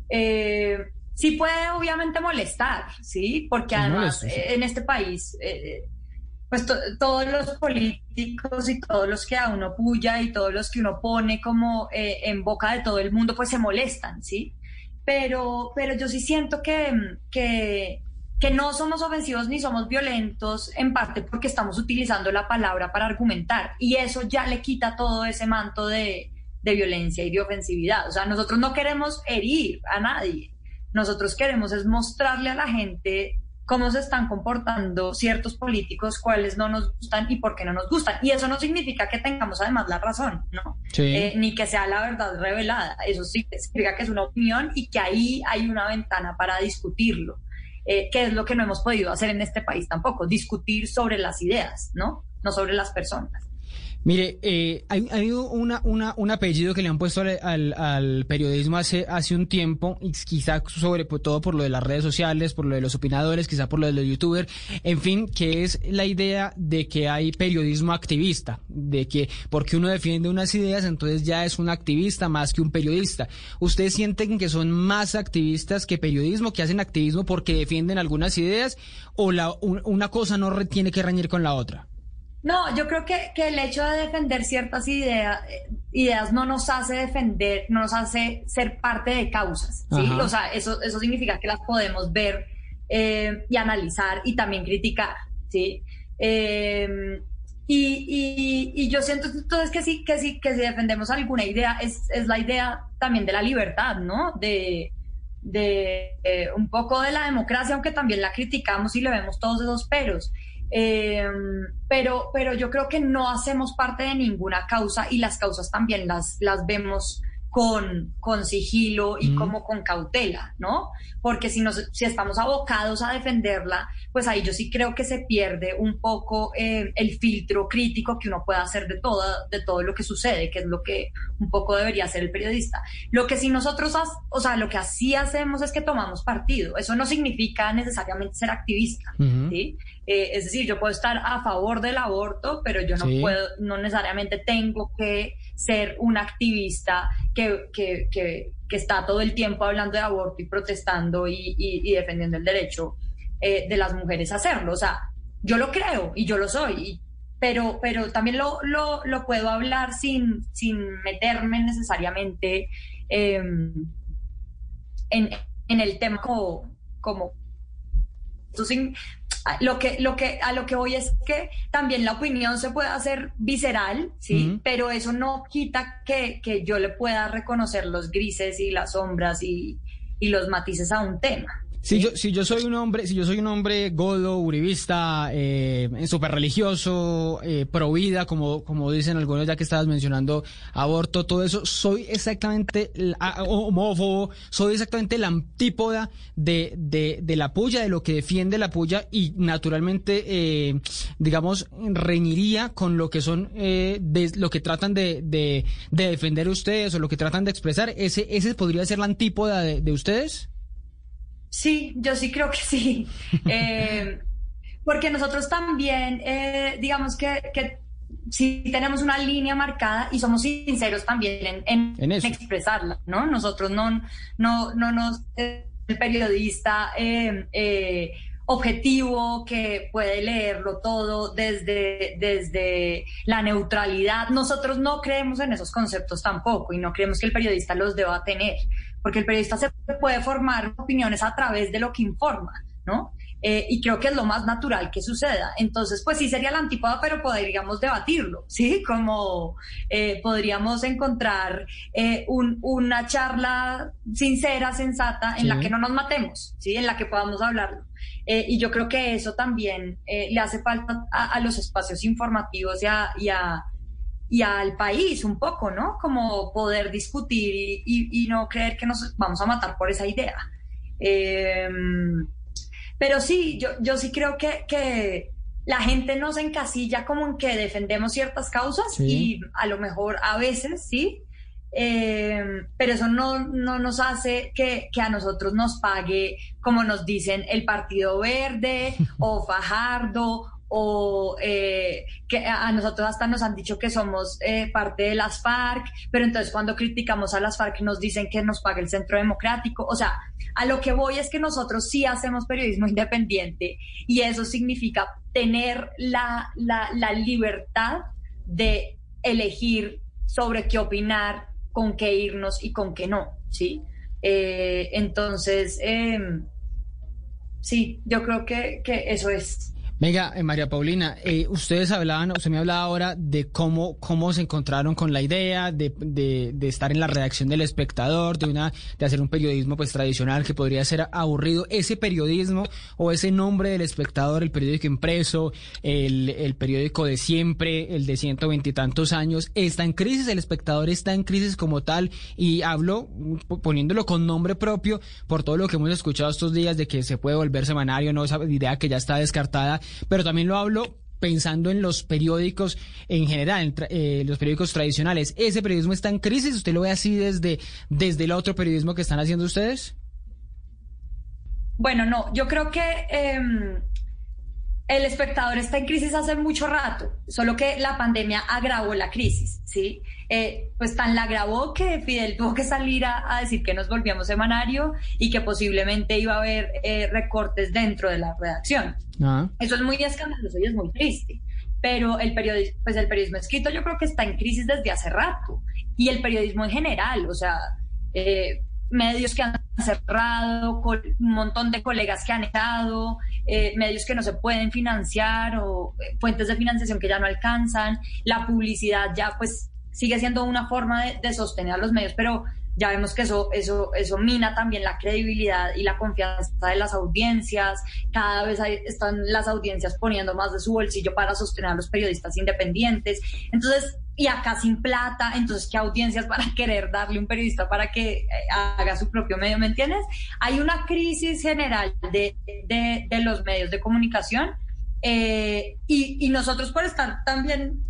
Eh, sí puede obviamente molestar, ¿sí? Porque además en este país... eh, pues to- todos los políticos y todos los que a uno puya y todos los que uno pone como eh, en boca de todo el mundo, pues se molestan, ¿sí? Pero, pero yo sí siento que, que, que no somos ofensivos ni somos violentos, en parte porque estamos utilizando la palabra para argumentar y eso ya le quita todo ese manto de, de violencia y de ofensividad. O sea, nosotros no queremos herir a nadie, nosotros queremos es mostrarle a la gente cómo se están comportando ciertos políticos, cuáles no nos gustan y por qué no nos gustan. Y eso no significa que tengamos además la razón, ¿no? Sí. Eh, ni que sea la verdad revelada. Eso sí significa que es una opinión y que ahí hay una ventana para discutirlo, eh, que es lo que no hemos podido hacer en este país tampoco, discutir sobre las ideas, ¿no? No sobre las personas. Mire, eh, hay, hay una, un apellido que le han puesto al, periodismo hace, hace un tiempo, y quizá sobre todo por lo de las redes sociales, por lo de los opinadores, quizá por lo de los youtubers, en fin, que es la idea de que hay periodismo activista, de que porque uno defiende unas ideas, entonces ya es un activista más que un periodista. ¿Ustedes sienten que son más activistas que periodismo, que hacen activismo porque defienden algunas ideas, o la, un- una cosa no re- tiene que reñir con la otra? No, yo creo que, que el hecho de defender ciertas ideas, eh, ideas no nos hace defender, no nos hace ser parte de causas, ¿sí? Ajá. O sea, eso, eso significa que las podemos ver eh, y analizar y también criticar, ¿sí? Eh, y, y- y yo siento entonces que sí, que sí, que si defendemos alguna idea, es, es la idea también de la libertad, ¿no? De, de eh, un poco de la democracia, aunque también la criticamos y le vemos todos esos peros. Eh, pero, pero yo creo que no hacemos parte de ninguna causa y las causas también las, las vemos con, con sigilo y Mm. como con cautela, ¿no? Porque si, nos, si estamos abocados a defenderla, pues ahí yo sí creo que se pierde un poco eh, el filtro crítico que uno pueda hacer de, toda, de todo lo que sucede, que es lo que un poco debería hacer el periodista. Lo que si nosotros, o sea, lo que así hacemos es que tomamos partido. Eso no significa necesariamente ser activista. ¿sí? Eh, es decir, yo puedo estar a favor del aborto, pero yo no Sí. puedo, no necesariamente tengo que ser un activista que, que, que, está todo el tiempo hablando de aborto y protestando y, y- defendiendo el derecho eh, de las mujeres a hacerlo. O sea, yo lo creo y yo lo soy, pero, pero también lo, lo, puedo hablar sin, sin meterme necesariamente em, en, en el tema como, como lo que, lo que, a lo que voy es que también la opinión se puede hacer visceral, ¿sí? Pero eso no quita que, que yo le pueda reconocer los grises y las sombras y, y los matices a un tema. Si yo, si yo soy un hombre, si yo soy un hombre godo, uribista, eh, súper religioso, eh, pro vida, como, como dicen algunos ya que estabas mencionando, aborto, todo eso, soy exactamente la- homófobo, soy exactamente la antípoda de, de, de la puya, de lo que defiende la puya y naturalmente, eh, digamos, reñiría con lo que son, eh, de, lo que tratan de, de, de defender ustedes o lo que tratan de expresar. ¿Ese, ese podría ser la antípoda de, de ustedes? Sí, yo sí creo que sí. Eh, porque nosotros también, eh, digamos que, que sí tenemos una línea marcada y somos sinceros también en, en, expresarla, ¿no? Nosotros no, no, no nos... El periodista eh, eh, objetivo que puede leerlo todo desde, desde la neutralidad. Nosotros no creemos en esos conceptos tampoco y no creemos que el periodista los deba tener, porque el periodista se puede formar opiniones a través de lo que informa, ¿no? Eh, y creo que es lo más natural que suceda. Entonces, pues sí sería la antípoda, pero podríamos debatirlo, ¿sí? Como eh, podríamos encontrar eh, una charla sincera, sensata, en la que no nos matemos, ¿sí? En la que podamos hablarlo. y yo creo que eso también le hace falta a, los espacios informativos y, a, y, al país un poco, ¿no? Como poder discutir y, y no creer que nos vamos a matar por esa idea. Eh, pero sí, yo, yo sí creo que, que la gente nos encasilla como en que defendemos ciertas causas y a lo mejor a veces sí, eh, pero eso no, no nos hace que, que, a nosotros nos pague, como nos dicen, el Partido Verde o Fajardo o eh, que a nosotros hasta nos han dicho que somos eh, parte de las FARC, pero entonces cuando criticamos a las FARC nos dicen que nos paga el Centro Democrático. O sea, a lo que voy es que nosotros sí hacemos periodismo independiente y eso significa tener la, la, la libertad de elegir sobre qué opinar, con qué irnos y con qué no, ¿sí? Eh, entonces, em, sí, yo creo que, que eso es. Venga, eh, María Paulina, eh, ustedes hablaban, usted me hablaba ahora de cómo, cómo se encontraron con la idea de, de, estar en la redacción del espectador, de una, de hacer un periodismo pues tradicional que podría ser aburrido. Ese periodismo o ese nombre del espectador, el periódico impreso, el, el periódico de siempre, el de ciento veintitantos años, está en crisis, el espectador está en crisis como tal, y hablo poniéndolo con nombre propio por todo lo que hemos escuchado estos días de que se puede volver semanario, no esa idea que ya está descartada pero también lo hablo pensando en los periódicos en general, eh, los periódicos tradicionales. ¿Ese periodismo está en crisis? ¿Usted lo ve así desde, desde el otro periodismo que están haciendo ustedes? Bueno, no, yo creo que em, el espectador está en crisis hace mucho rato, solo que la pandemia agravó la crisis, ¿sí? Eh, pues tan la agravó que Fidel tuvo que salir a, decir que nos volvíamos semanario y que posiblemente iba a haber eh, recortes dentro de la redacción. Ah. Eso es muy escandaloso y es muy triste. Pero el periodismo, pues el periodismo escrito yo creo que está en crisis desde hace rato. Y el periodismo en general, o sea, eh, medios que han cerrado, un montón de colegas que han estado, eh, medios que no se pueden financiar o eh, fuentes de financiación que ya no alcanzan, la publicidad ya pues sigue siendo una forma de, sostener a los medios, pero ya vemos que eso, eso, eso mina también la credibilidad y la confianza de las audiencias. Cada vez están las audiencias poniendo más de su bolsillo para sostener a los periodistas independientes. Entonces, y acá sin plata, entonces, ¿qué audiencias para querer darle un periodista para que eh, haga su propio medio? ¿Me entiendes? Hay una crisis general de, de, los medios de comunicación eh, y, y, nosotros por estar también,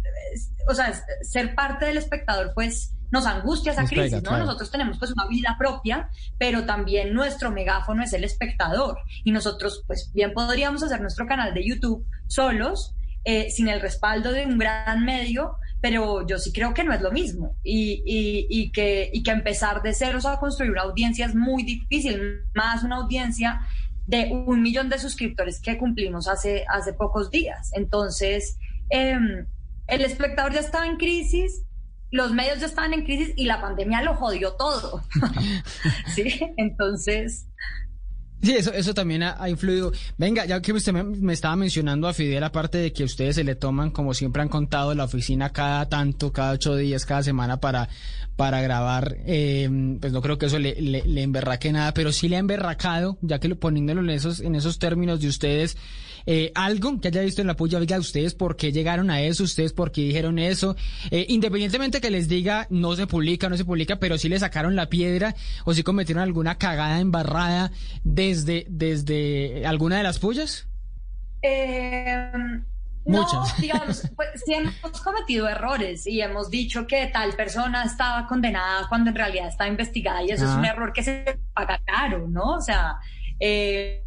o sea, ser parte del espectador, pues nos angustia esa crisis, ¿no? Nosotros tenemos pues una vida propia, pero también nuestro megáfono es el espectador y nosotros pues bien podríamos hacer nuestro canal de YouTube solos, eh, sin el respaldo de un gran medio, pero yo sí creo que no es lo mismo y, y, que, y que empezar de ceros a construir una audiencia es muy difícil, más una audiencia de un millón de suscriptores que cumplimos hace, hace pocos días. Entonces, em, el espectador ya estaba en crisis, los medios ya estaban en crisis y la pandemia lo jodió todo. sí, entonces Sí, eso, eso también ha, influido. Venga, ya que usted me, estaba mencionando a Fidel, aparte de que ustedes se le toman, como siempre han contado, la oficina cada tanto, cada ocho días, cada semana para, para grabar, eh, pues no creo que eso le, le, le, emberraque nada, pero sí le ha emberracado, ya que lo, poniéndolo en esos, en esos términos de ustedes, eh, algo que haya visto en la puya, oiga, ustedes por qué llegaron a eso, ustedes por qué dijeron eso, eh, independientemente que les diga no se publica, no se publica, pero si le sacaron la piedra o si cometieron alguna cagada embarrada desde, desde alguna de las pullas. Eh, Muchas. No, digamos, pues sí hemos cometido errores y hemos dicho que tal persona estaba condenada cuando en realidad está investigada y eso es un error que se paga caro, ¿no? O sea, Eh,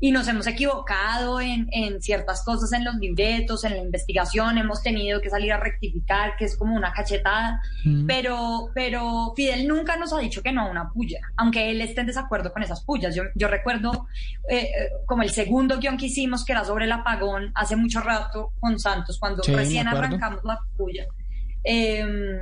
y nos hemos equivocado en, en, ciertas cosas en los libretos, en la investigación, hemos tenido que salir a rectificar, que es como una cachetada, pero, pero Fidel nunca nos ha dicho que no a una puya, aunque él esté en desacuerdo con esas pullas. Yo, yo recuerdo eh, eh, como el segundo guion que hicimos, que era sobre el apagón, hace mucho rato con Santos, cuando recién arrancamos la puya. Em,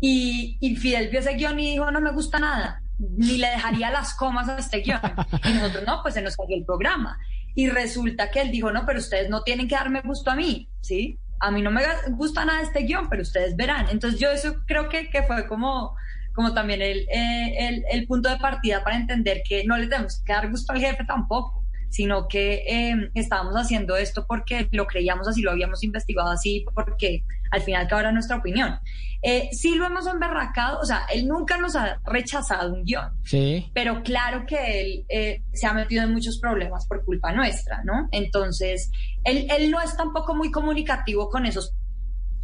y, y Fidel vio ese guion y dijo, no me gusta nada ni le dejaría las comas a este guion. Y nosotros, no, pues se nos cayó el programa. Y resulta que él dijo, no, pero ustedes no tienen que darme gusto a mí, ¿sí? A mí no me gusta nada este guion, pero ustedes verán. Entonces yo eso creo que, que fue como, como también el, eh, el, el, punto de partida para entender que no le tenemos que dar gusto al jefe tampoco sino que eh, estábamos haciendo esto porque lo creíamos así, lo habíamos investigado así, porque al final que ahora nuestra opinión. Eh, sí lo hemos emberracado, o sea, él nunca nos ha rechazado un guion, sí. pero claro que él eh, se ha metido en muchos problemas por culpa nuestra, ¿no? Entonces, él, él no es tampoco muy comunicativo con esos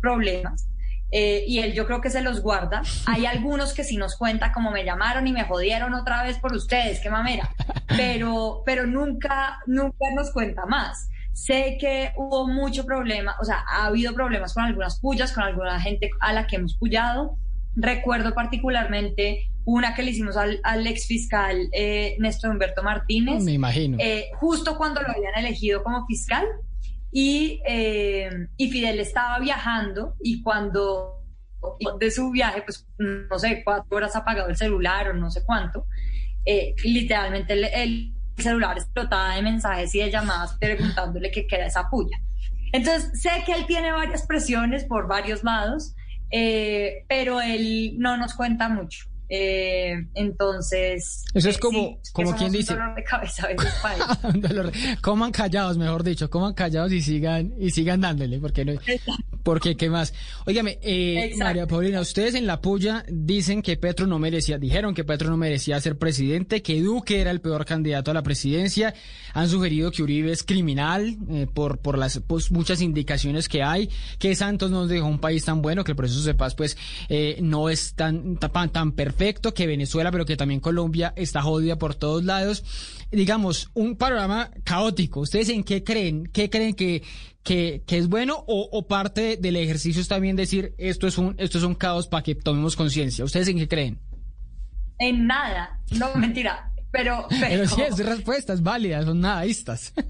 problemas. Eh, y él yo creo que se los guarda. Hay algunos que sí nos cuenta como me llamaron y me jodieron otra vez por ustedes, qué mamera, pero, pero nunca, nunca nos cuenta más. Sé que hubo mucho problema, o sea, ha habido problemas con algunas pullas, con alguna gente a la que hemos pullado. Recuerdo particularmente una que le hicimos al, al ex fiscal eh, Néstor Humberto Martínez. Me imagino. Eh, justo cuando lo habían elegido como fiscal. Y, eh, y Fidel estaba viajando y cuando de su viaje, pues no sé, cuatro horas apagado el celular o no sé cuánto, eh, literalmente el, celular explotaba de mensajes y de llamadas preguntándole qué queda esa puya. Entonces, sé que él tiene varias presiones por varios lados, eh, pero él no nos cuenta mucho. Eh, entonces. Eso es como, como quien dice. Un dolor de cabeza a veces Coman callados, mejor dicho, coman callados y sigan, y sigan dándole, porque no. Porque, ¿qué más? Óigame, eh, María Paulina, ustedes en la puya dicen que Petro no merecía, dijeron que Petro no merecía ser presidente, que Duque era el peor candidato a la presidencia, han sugerido que Uribe es criminal eh, por, por las pues, muchas indicaciones que hay, que Santos nos dejó un país tan bueno, que el proceso de paz pues eh, no es tan, tan, tan perfecto, que Venezuela, pero que también Colombia está jodida por todos lados. Digamos, un panorama caótico. ¿Ustedes en qué creen? ¿Qué creen que, que, que es bueno o, parte del ejercicio es también decir esto es un, esto es un caos para que tomemos conciencia? ¿Ustedes en qué creen? En nada. No, mentira. Pero, pero... sí, es respuestas válidas, son nadaístas.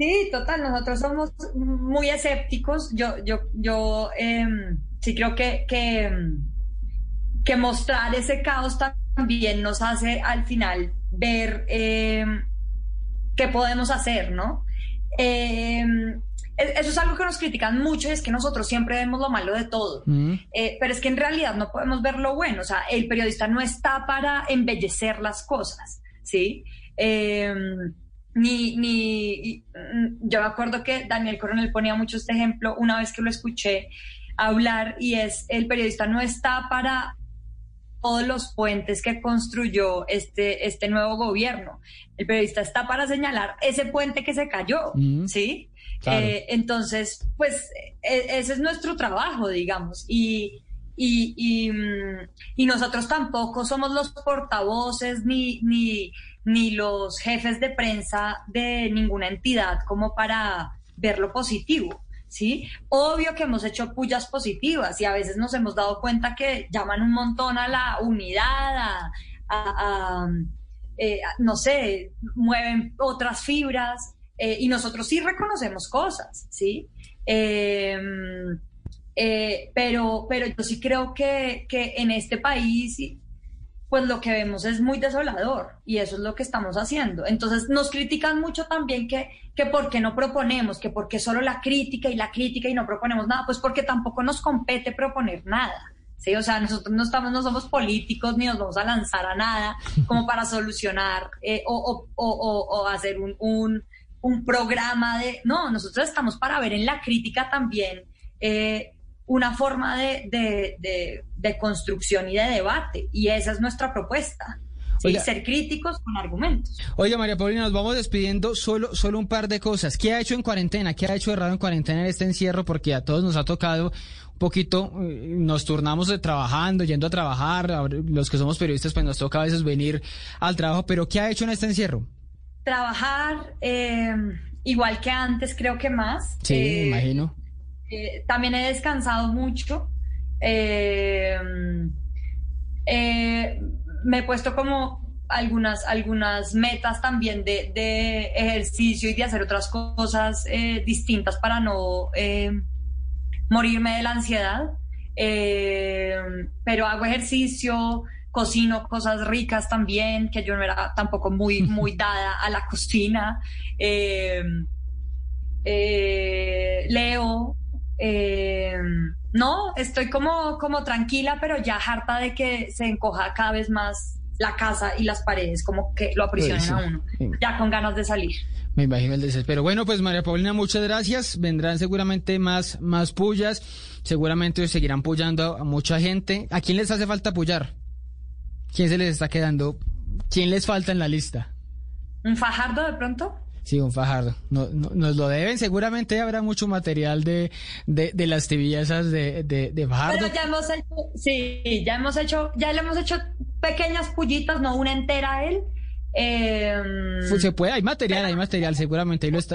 Sí, total, nosotros somos muy escépticos. Yo, yo, yo em, sí creo que, que, em, que, mostrar ese caos también nos hace al final ver em, qué podemos hacer, ¿no? eso es algo que nos critican mucho y es que nosotros siempre vemos lo malo de todo, mm. eh, pero es que en realidad no podemos ver lo bueno, o sea, el periodista no está para embellecer las cosas, ¿sí? ni, ni, mm, yo me acuerdo que Daniel Coronel ponía mucho este ejemplo una vez que lo escuché hablar y es el periodista no está para todos los puentes que construyó este, este nuevo gobierno. El periodista está para señalar ese puente que se cayó, mm. ¿sí? Eh, entonces, pues e, ese es nuestro trabajo, digamos, y, y, y, mm, y nosotros tampoco somos los portavoces ni, ni, ni los jefes de prensa de ninguna entidad como para ver lo positivo. ¿Sí? Obvio que hemos hecho pullas positivas y a veces nos hemos dado cuenta que llaman un montón a la unidad, a, eh, no sé, mueven otras fibras eh, y nosotros sí reconocemos cosas, ¿sí? Em, eh, pero, pero yo sí creo que, que en este país pues lo que vemos es muy desolador y eso es lo que estamos haciendo. Entonces nos critican mucho también que, que por qué no proponemos, que por qué solo la crítica y la crítica y no proponemos nada, pues porque tampoco nos compete proponer nada. ¿sí? O sea, nosotros no, estamos, no somos políticos ni nos vamos a lanzar a nada como para solucionar eh, o, o, o, o, hacer un, un, un, programa de... No, nosotros estamos para ver en la crítica también. Eh, una forma de, de, de, construcción y de debate. Y esa es nuestra propuesta. ¿sí? Ser críticos con argumentos. Oiga, María Paulina, nos vamos despidiendo solo, solo un par de cosas. ¿Qué ha hecho en cuarentena? ¿Qué ha hecho errado en cuarentena en este encierro? Porque a todos nos ha tocado un poquito, eh, nos turnamos de trabajando, yendo a trabajar. Los que somos periodistas, pues nos toca a veces venir al trabajo. Pero ¿qué ha hecho en este encierro? Trabajar, eh, igual que antes, creo que más. Sí, me imagino. También he descansado mucho. Eh, eh, me he puesto como algunas, algunas metas también de, de ejercicio y de hacer otras cosas eh, distintas para no eh, morirme de la ansiedad. pero hago ejercicio, cocino cosas ricas también, que yo no era tampoco muy, muy dada a la cocina. leo, eh, no, estoy como, como tranquila, pero ya harta de que se encoja cada vez más la casa y las paredes, como que lo aprisionen a uno, ya con ganas de salir. Me imagino el desespero. Bueno, pues María Paulina, muchas gracias. Vendrán seguramente más, más pullas. Seguramente seguirán pullando a mucha gente. ¿A quién les hace falta pullar? ¿Quién se les está quedando? ¿Quién les falta en la lista? ¿Un fajardo de pronto? Sí, un Fajardo. No, nos lo deben. Seguramente habrá mucho material de, de, las tibiezas de, de, Fajardo. Pero ya hemos hecho, sí, ya hemos hecho, ya le hemos hecho pequeñas pullitas, no una entera a él. Em, se puede, hay material, hay material, seguramente ahí lo está.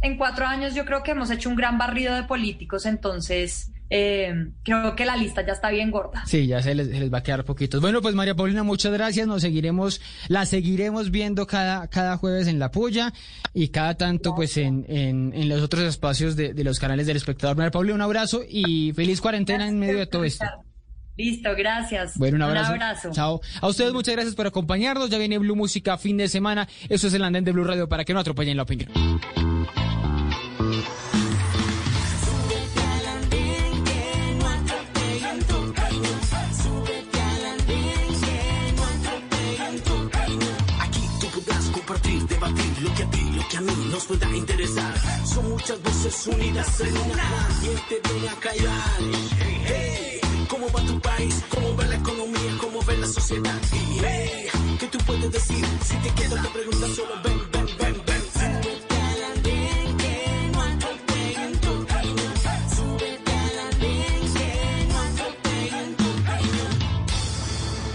En cuatro años yo creo que hemos hecho un gran barrido de políticos, entonces eh, creo que la lista ya está bien gorda. Sí, ya se les, va a quedar poquitos. Bueno, pues María Paulina, muchas gracias. Nos seguiremos, la seguiremos viendo cada, cada jueves en La Puya y cada tanto pues en, en, los otros espacios de, los canales del espectador. María Paulina, un abrazo y feliz cuarentena en medio de todo esto. Listo, gracias. Bueno, un abrazo. un abrazo. Chao. A ustedes muchas gracias por acompañarnos. Ya viene Blue Música fin de semana. Eso es el andén de Blue Radio para que no atropellen la opinión. Nos pueda interesar. Son muchas voces unidas en una. ¿Quién te viene a callar? Hey, ¿cómo va tu país? ¿Cómo va la economía? ¿Cómo ve la sociedad? Hey, ¿qué tú puedes decir? Si te quedas te preguntas solo ven,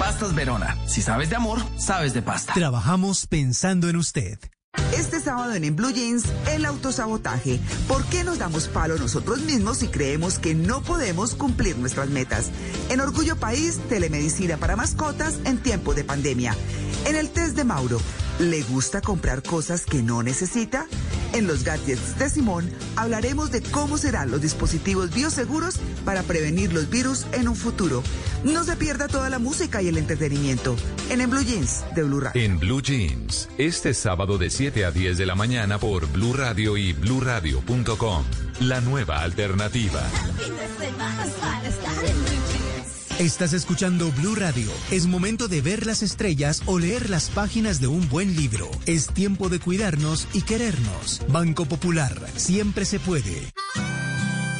Pastas Verona. Si sabes de amor, sabes de pasta. Trabajamos pensando en usted. Este sábado en, en Blue Jeans, el autosabotaje. ¿Por qué nos damos palo nosotros mismos si creemos que no podemos cumplir nuestras metas? En Orgullo País, telemedicina para mascotas en tiempo de pandemia. En el test de Mauro, ¿le gusta comprar cosas que no necesita? En los gadgets de Simón hablaremos de cómo serán los dispositivos bioseguros para prevenir los virus en un futuro. No se pierda toda la música y el entretenimiento en En Blue Jeans de Blue Radio. En Blue Jeans, este sábado de 7 a 10 de la mañana por Blue Radio y bluradio.com. La nueva alternativa. Estás escuchando Blue Radio. Es momento de ver las estrellas o leer las páginas de un buen libro. Es tiempo de cuidarnos y querernos. Banco Popular. Siempre se puede.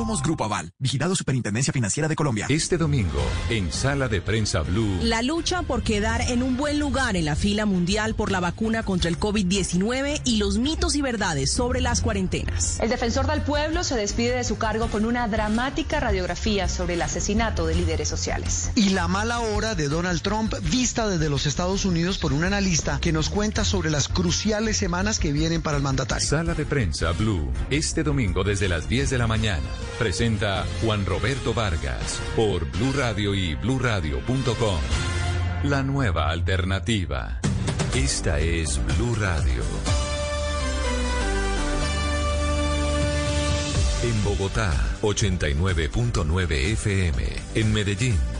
Somos Grupo Aval, vigilado Superintendencia Financiera de Colombia. Este domingo, en Sala de Prensa Blue. La lucha por quedar en un buen lugar en la fila mundial por la vacuna contra el COVID-19 y los mitos y verdades sobre las cuarentenas. El defensor del pueblo se despide de su cargo con una dramática radiografía sobre el asesinato de líderes sociales. Y la mala hora de Donald Trump vista desde los Estados Unidos por un analista que nos cuenta sobre las cruciales semanas que vienen para el mandatario. Sala de Prensa Blue, este domingo desde las 10 de la mañana presenta Juan Roberto Vargas por Blue Radio y bluradio.com. La nueva alternativa. Esta es Blue Radio. En Bogotá, 89.9 FM. En Medellín.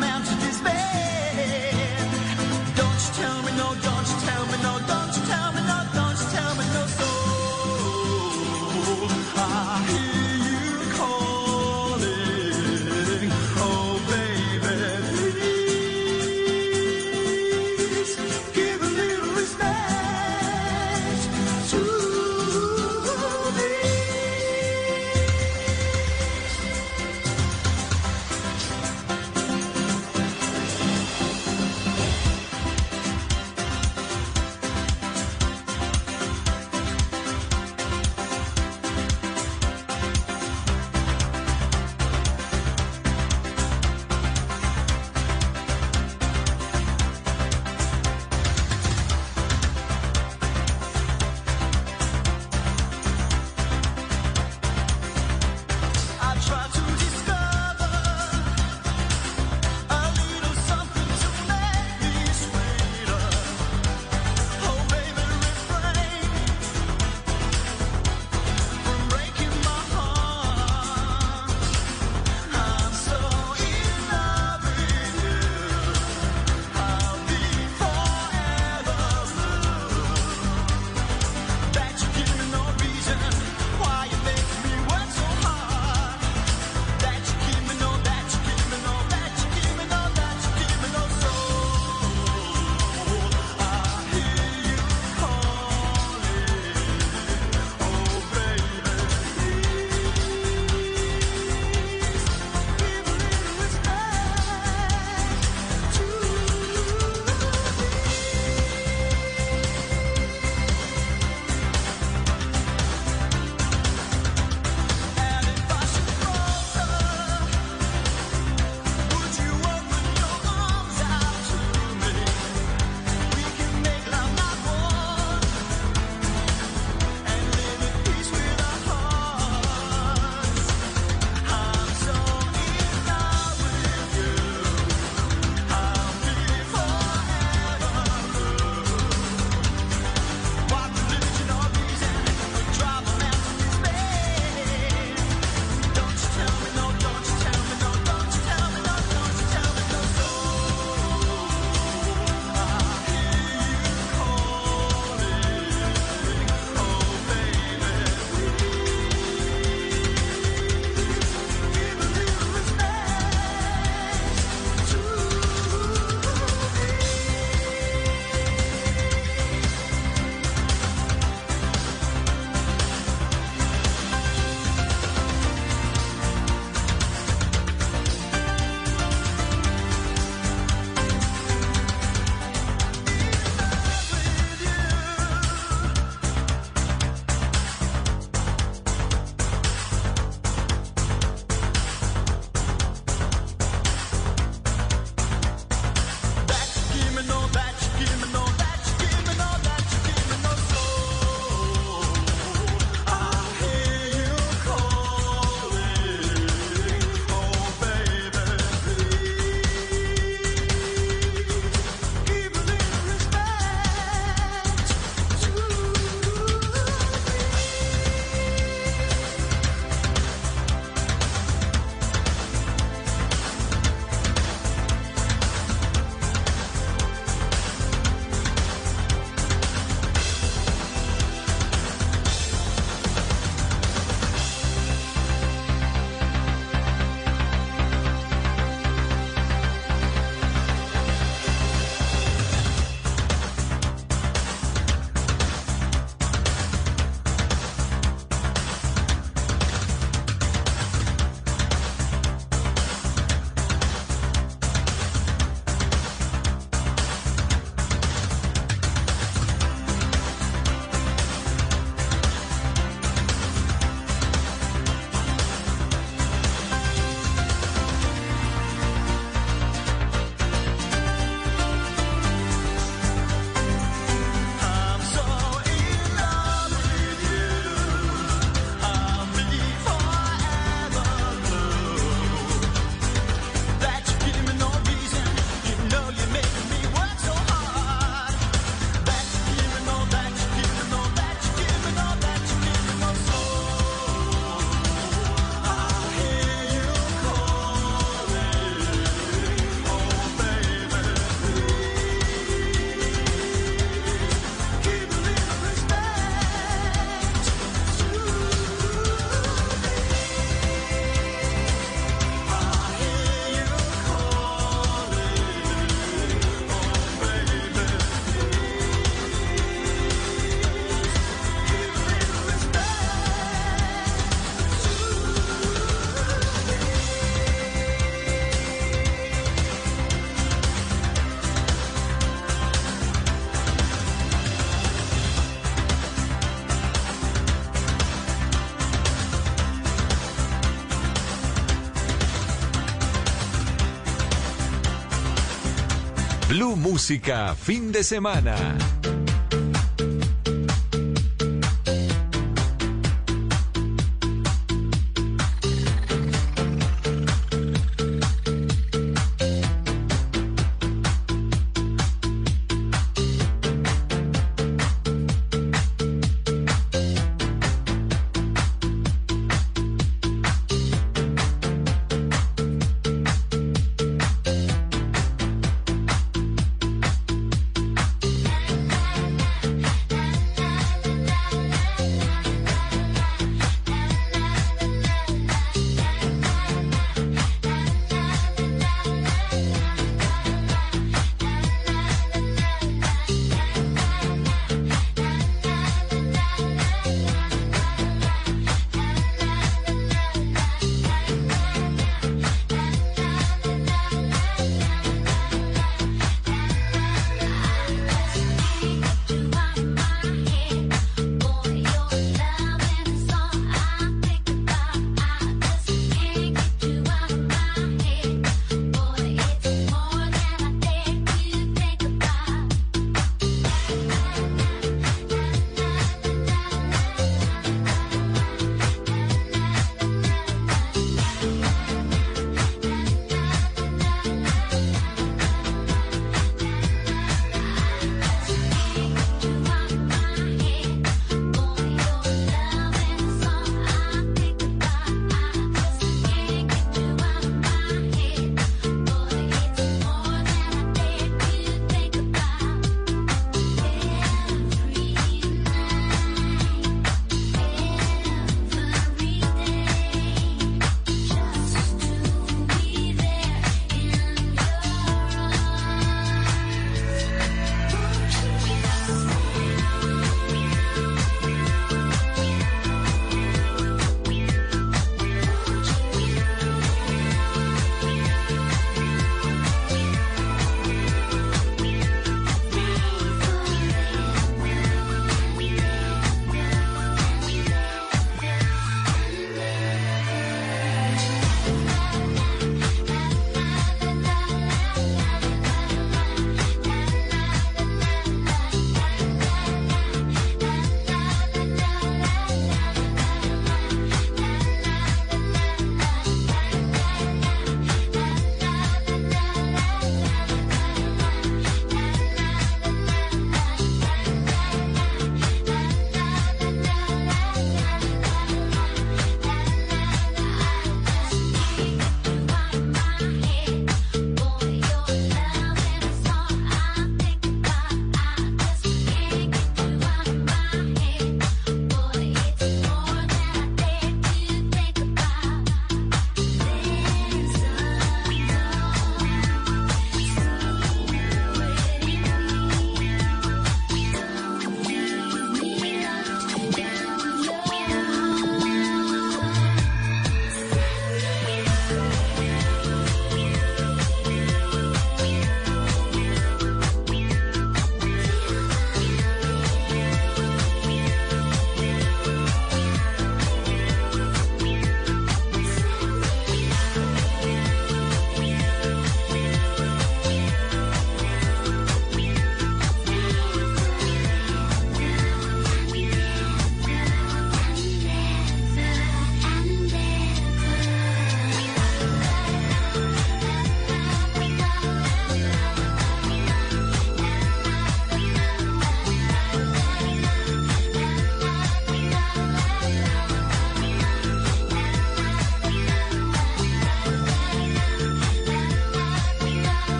Blue Música, fin de semana.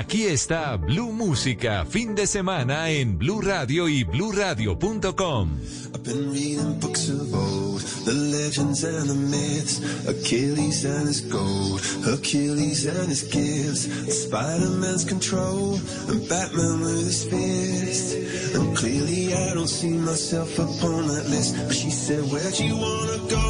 Aquí está Blue Música, fin de semana en Blue Radio y bluradio.com. I've been reading books of old, the legends and the myths, Achilles and his gold, Hercules and his gifts, Spider-Man's control, and Batman with his fist. And clearly I don't see myself upon that list. But she said, where'd you wanna go?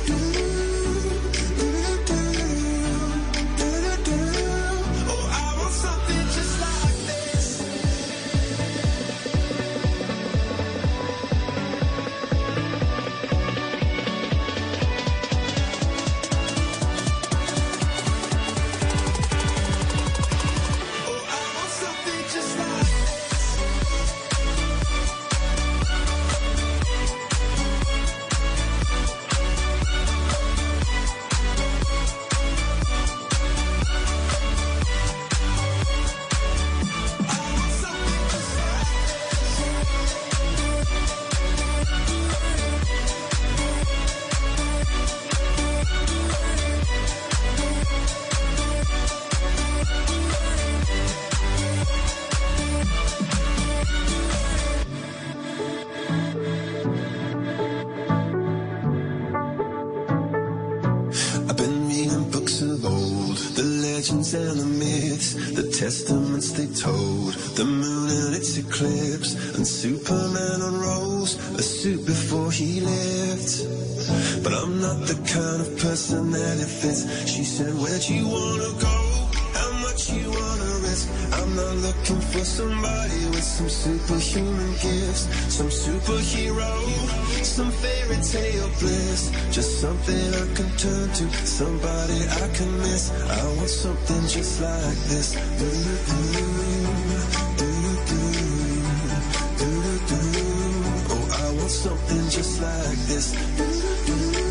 Something I can turn to, somebody I can miss. I want something just like this. Oh, I want something just like this.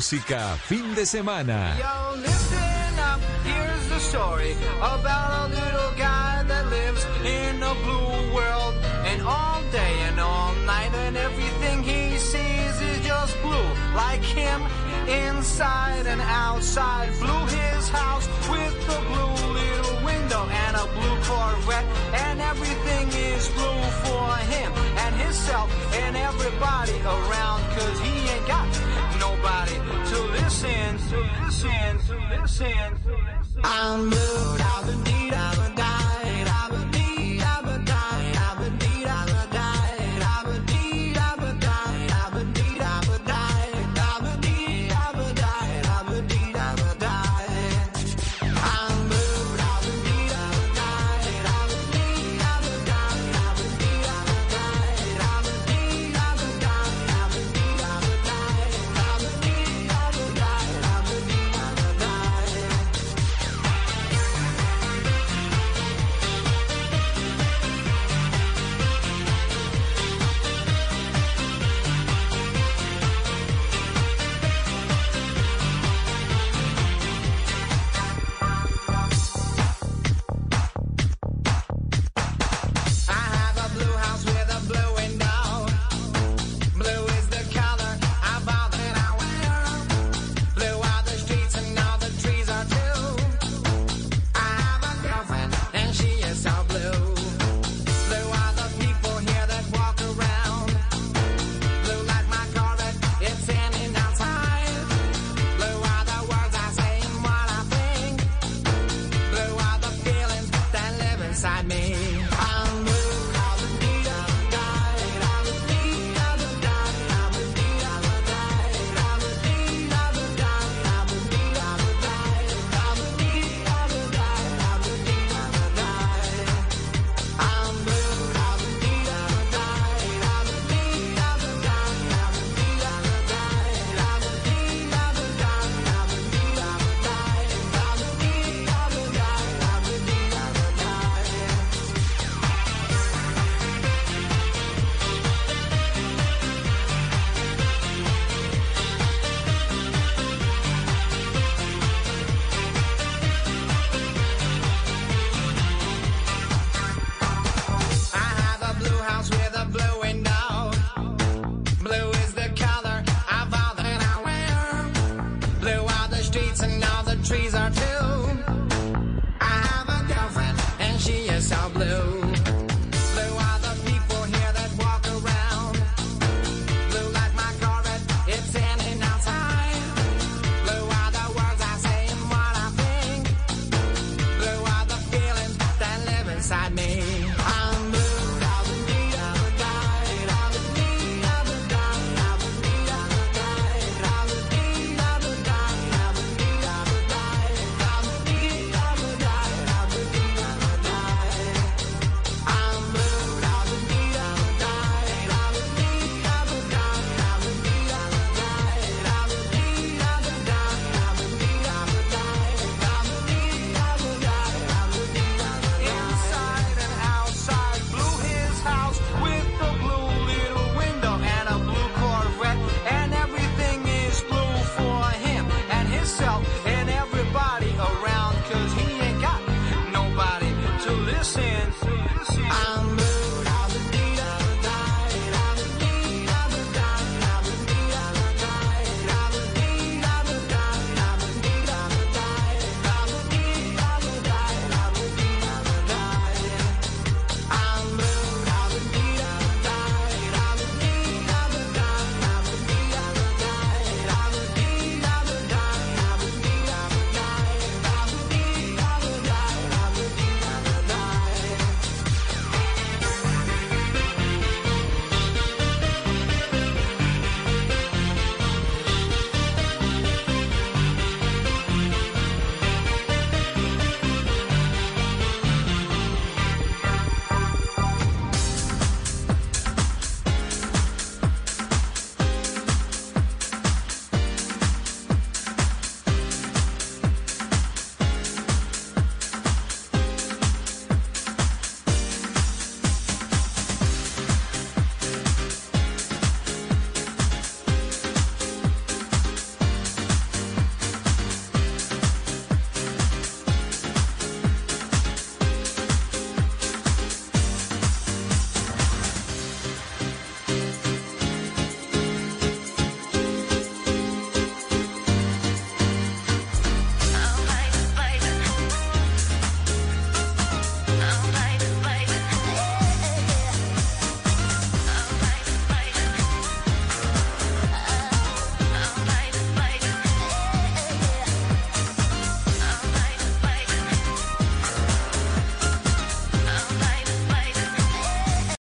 Sees fin de semana. Like him, inside and outside. Blue his house with a blue little window and a blue Corvette. And everything is blue for him and himself and everybody around. I'm blue.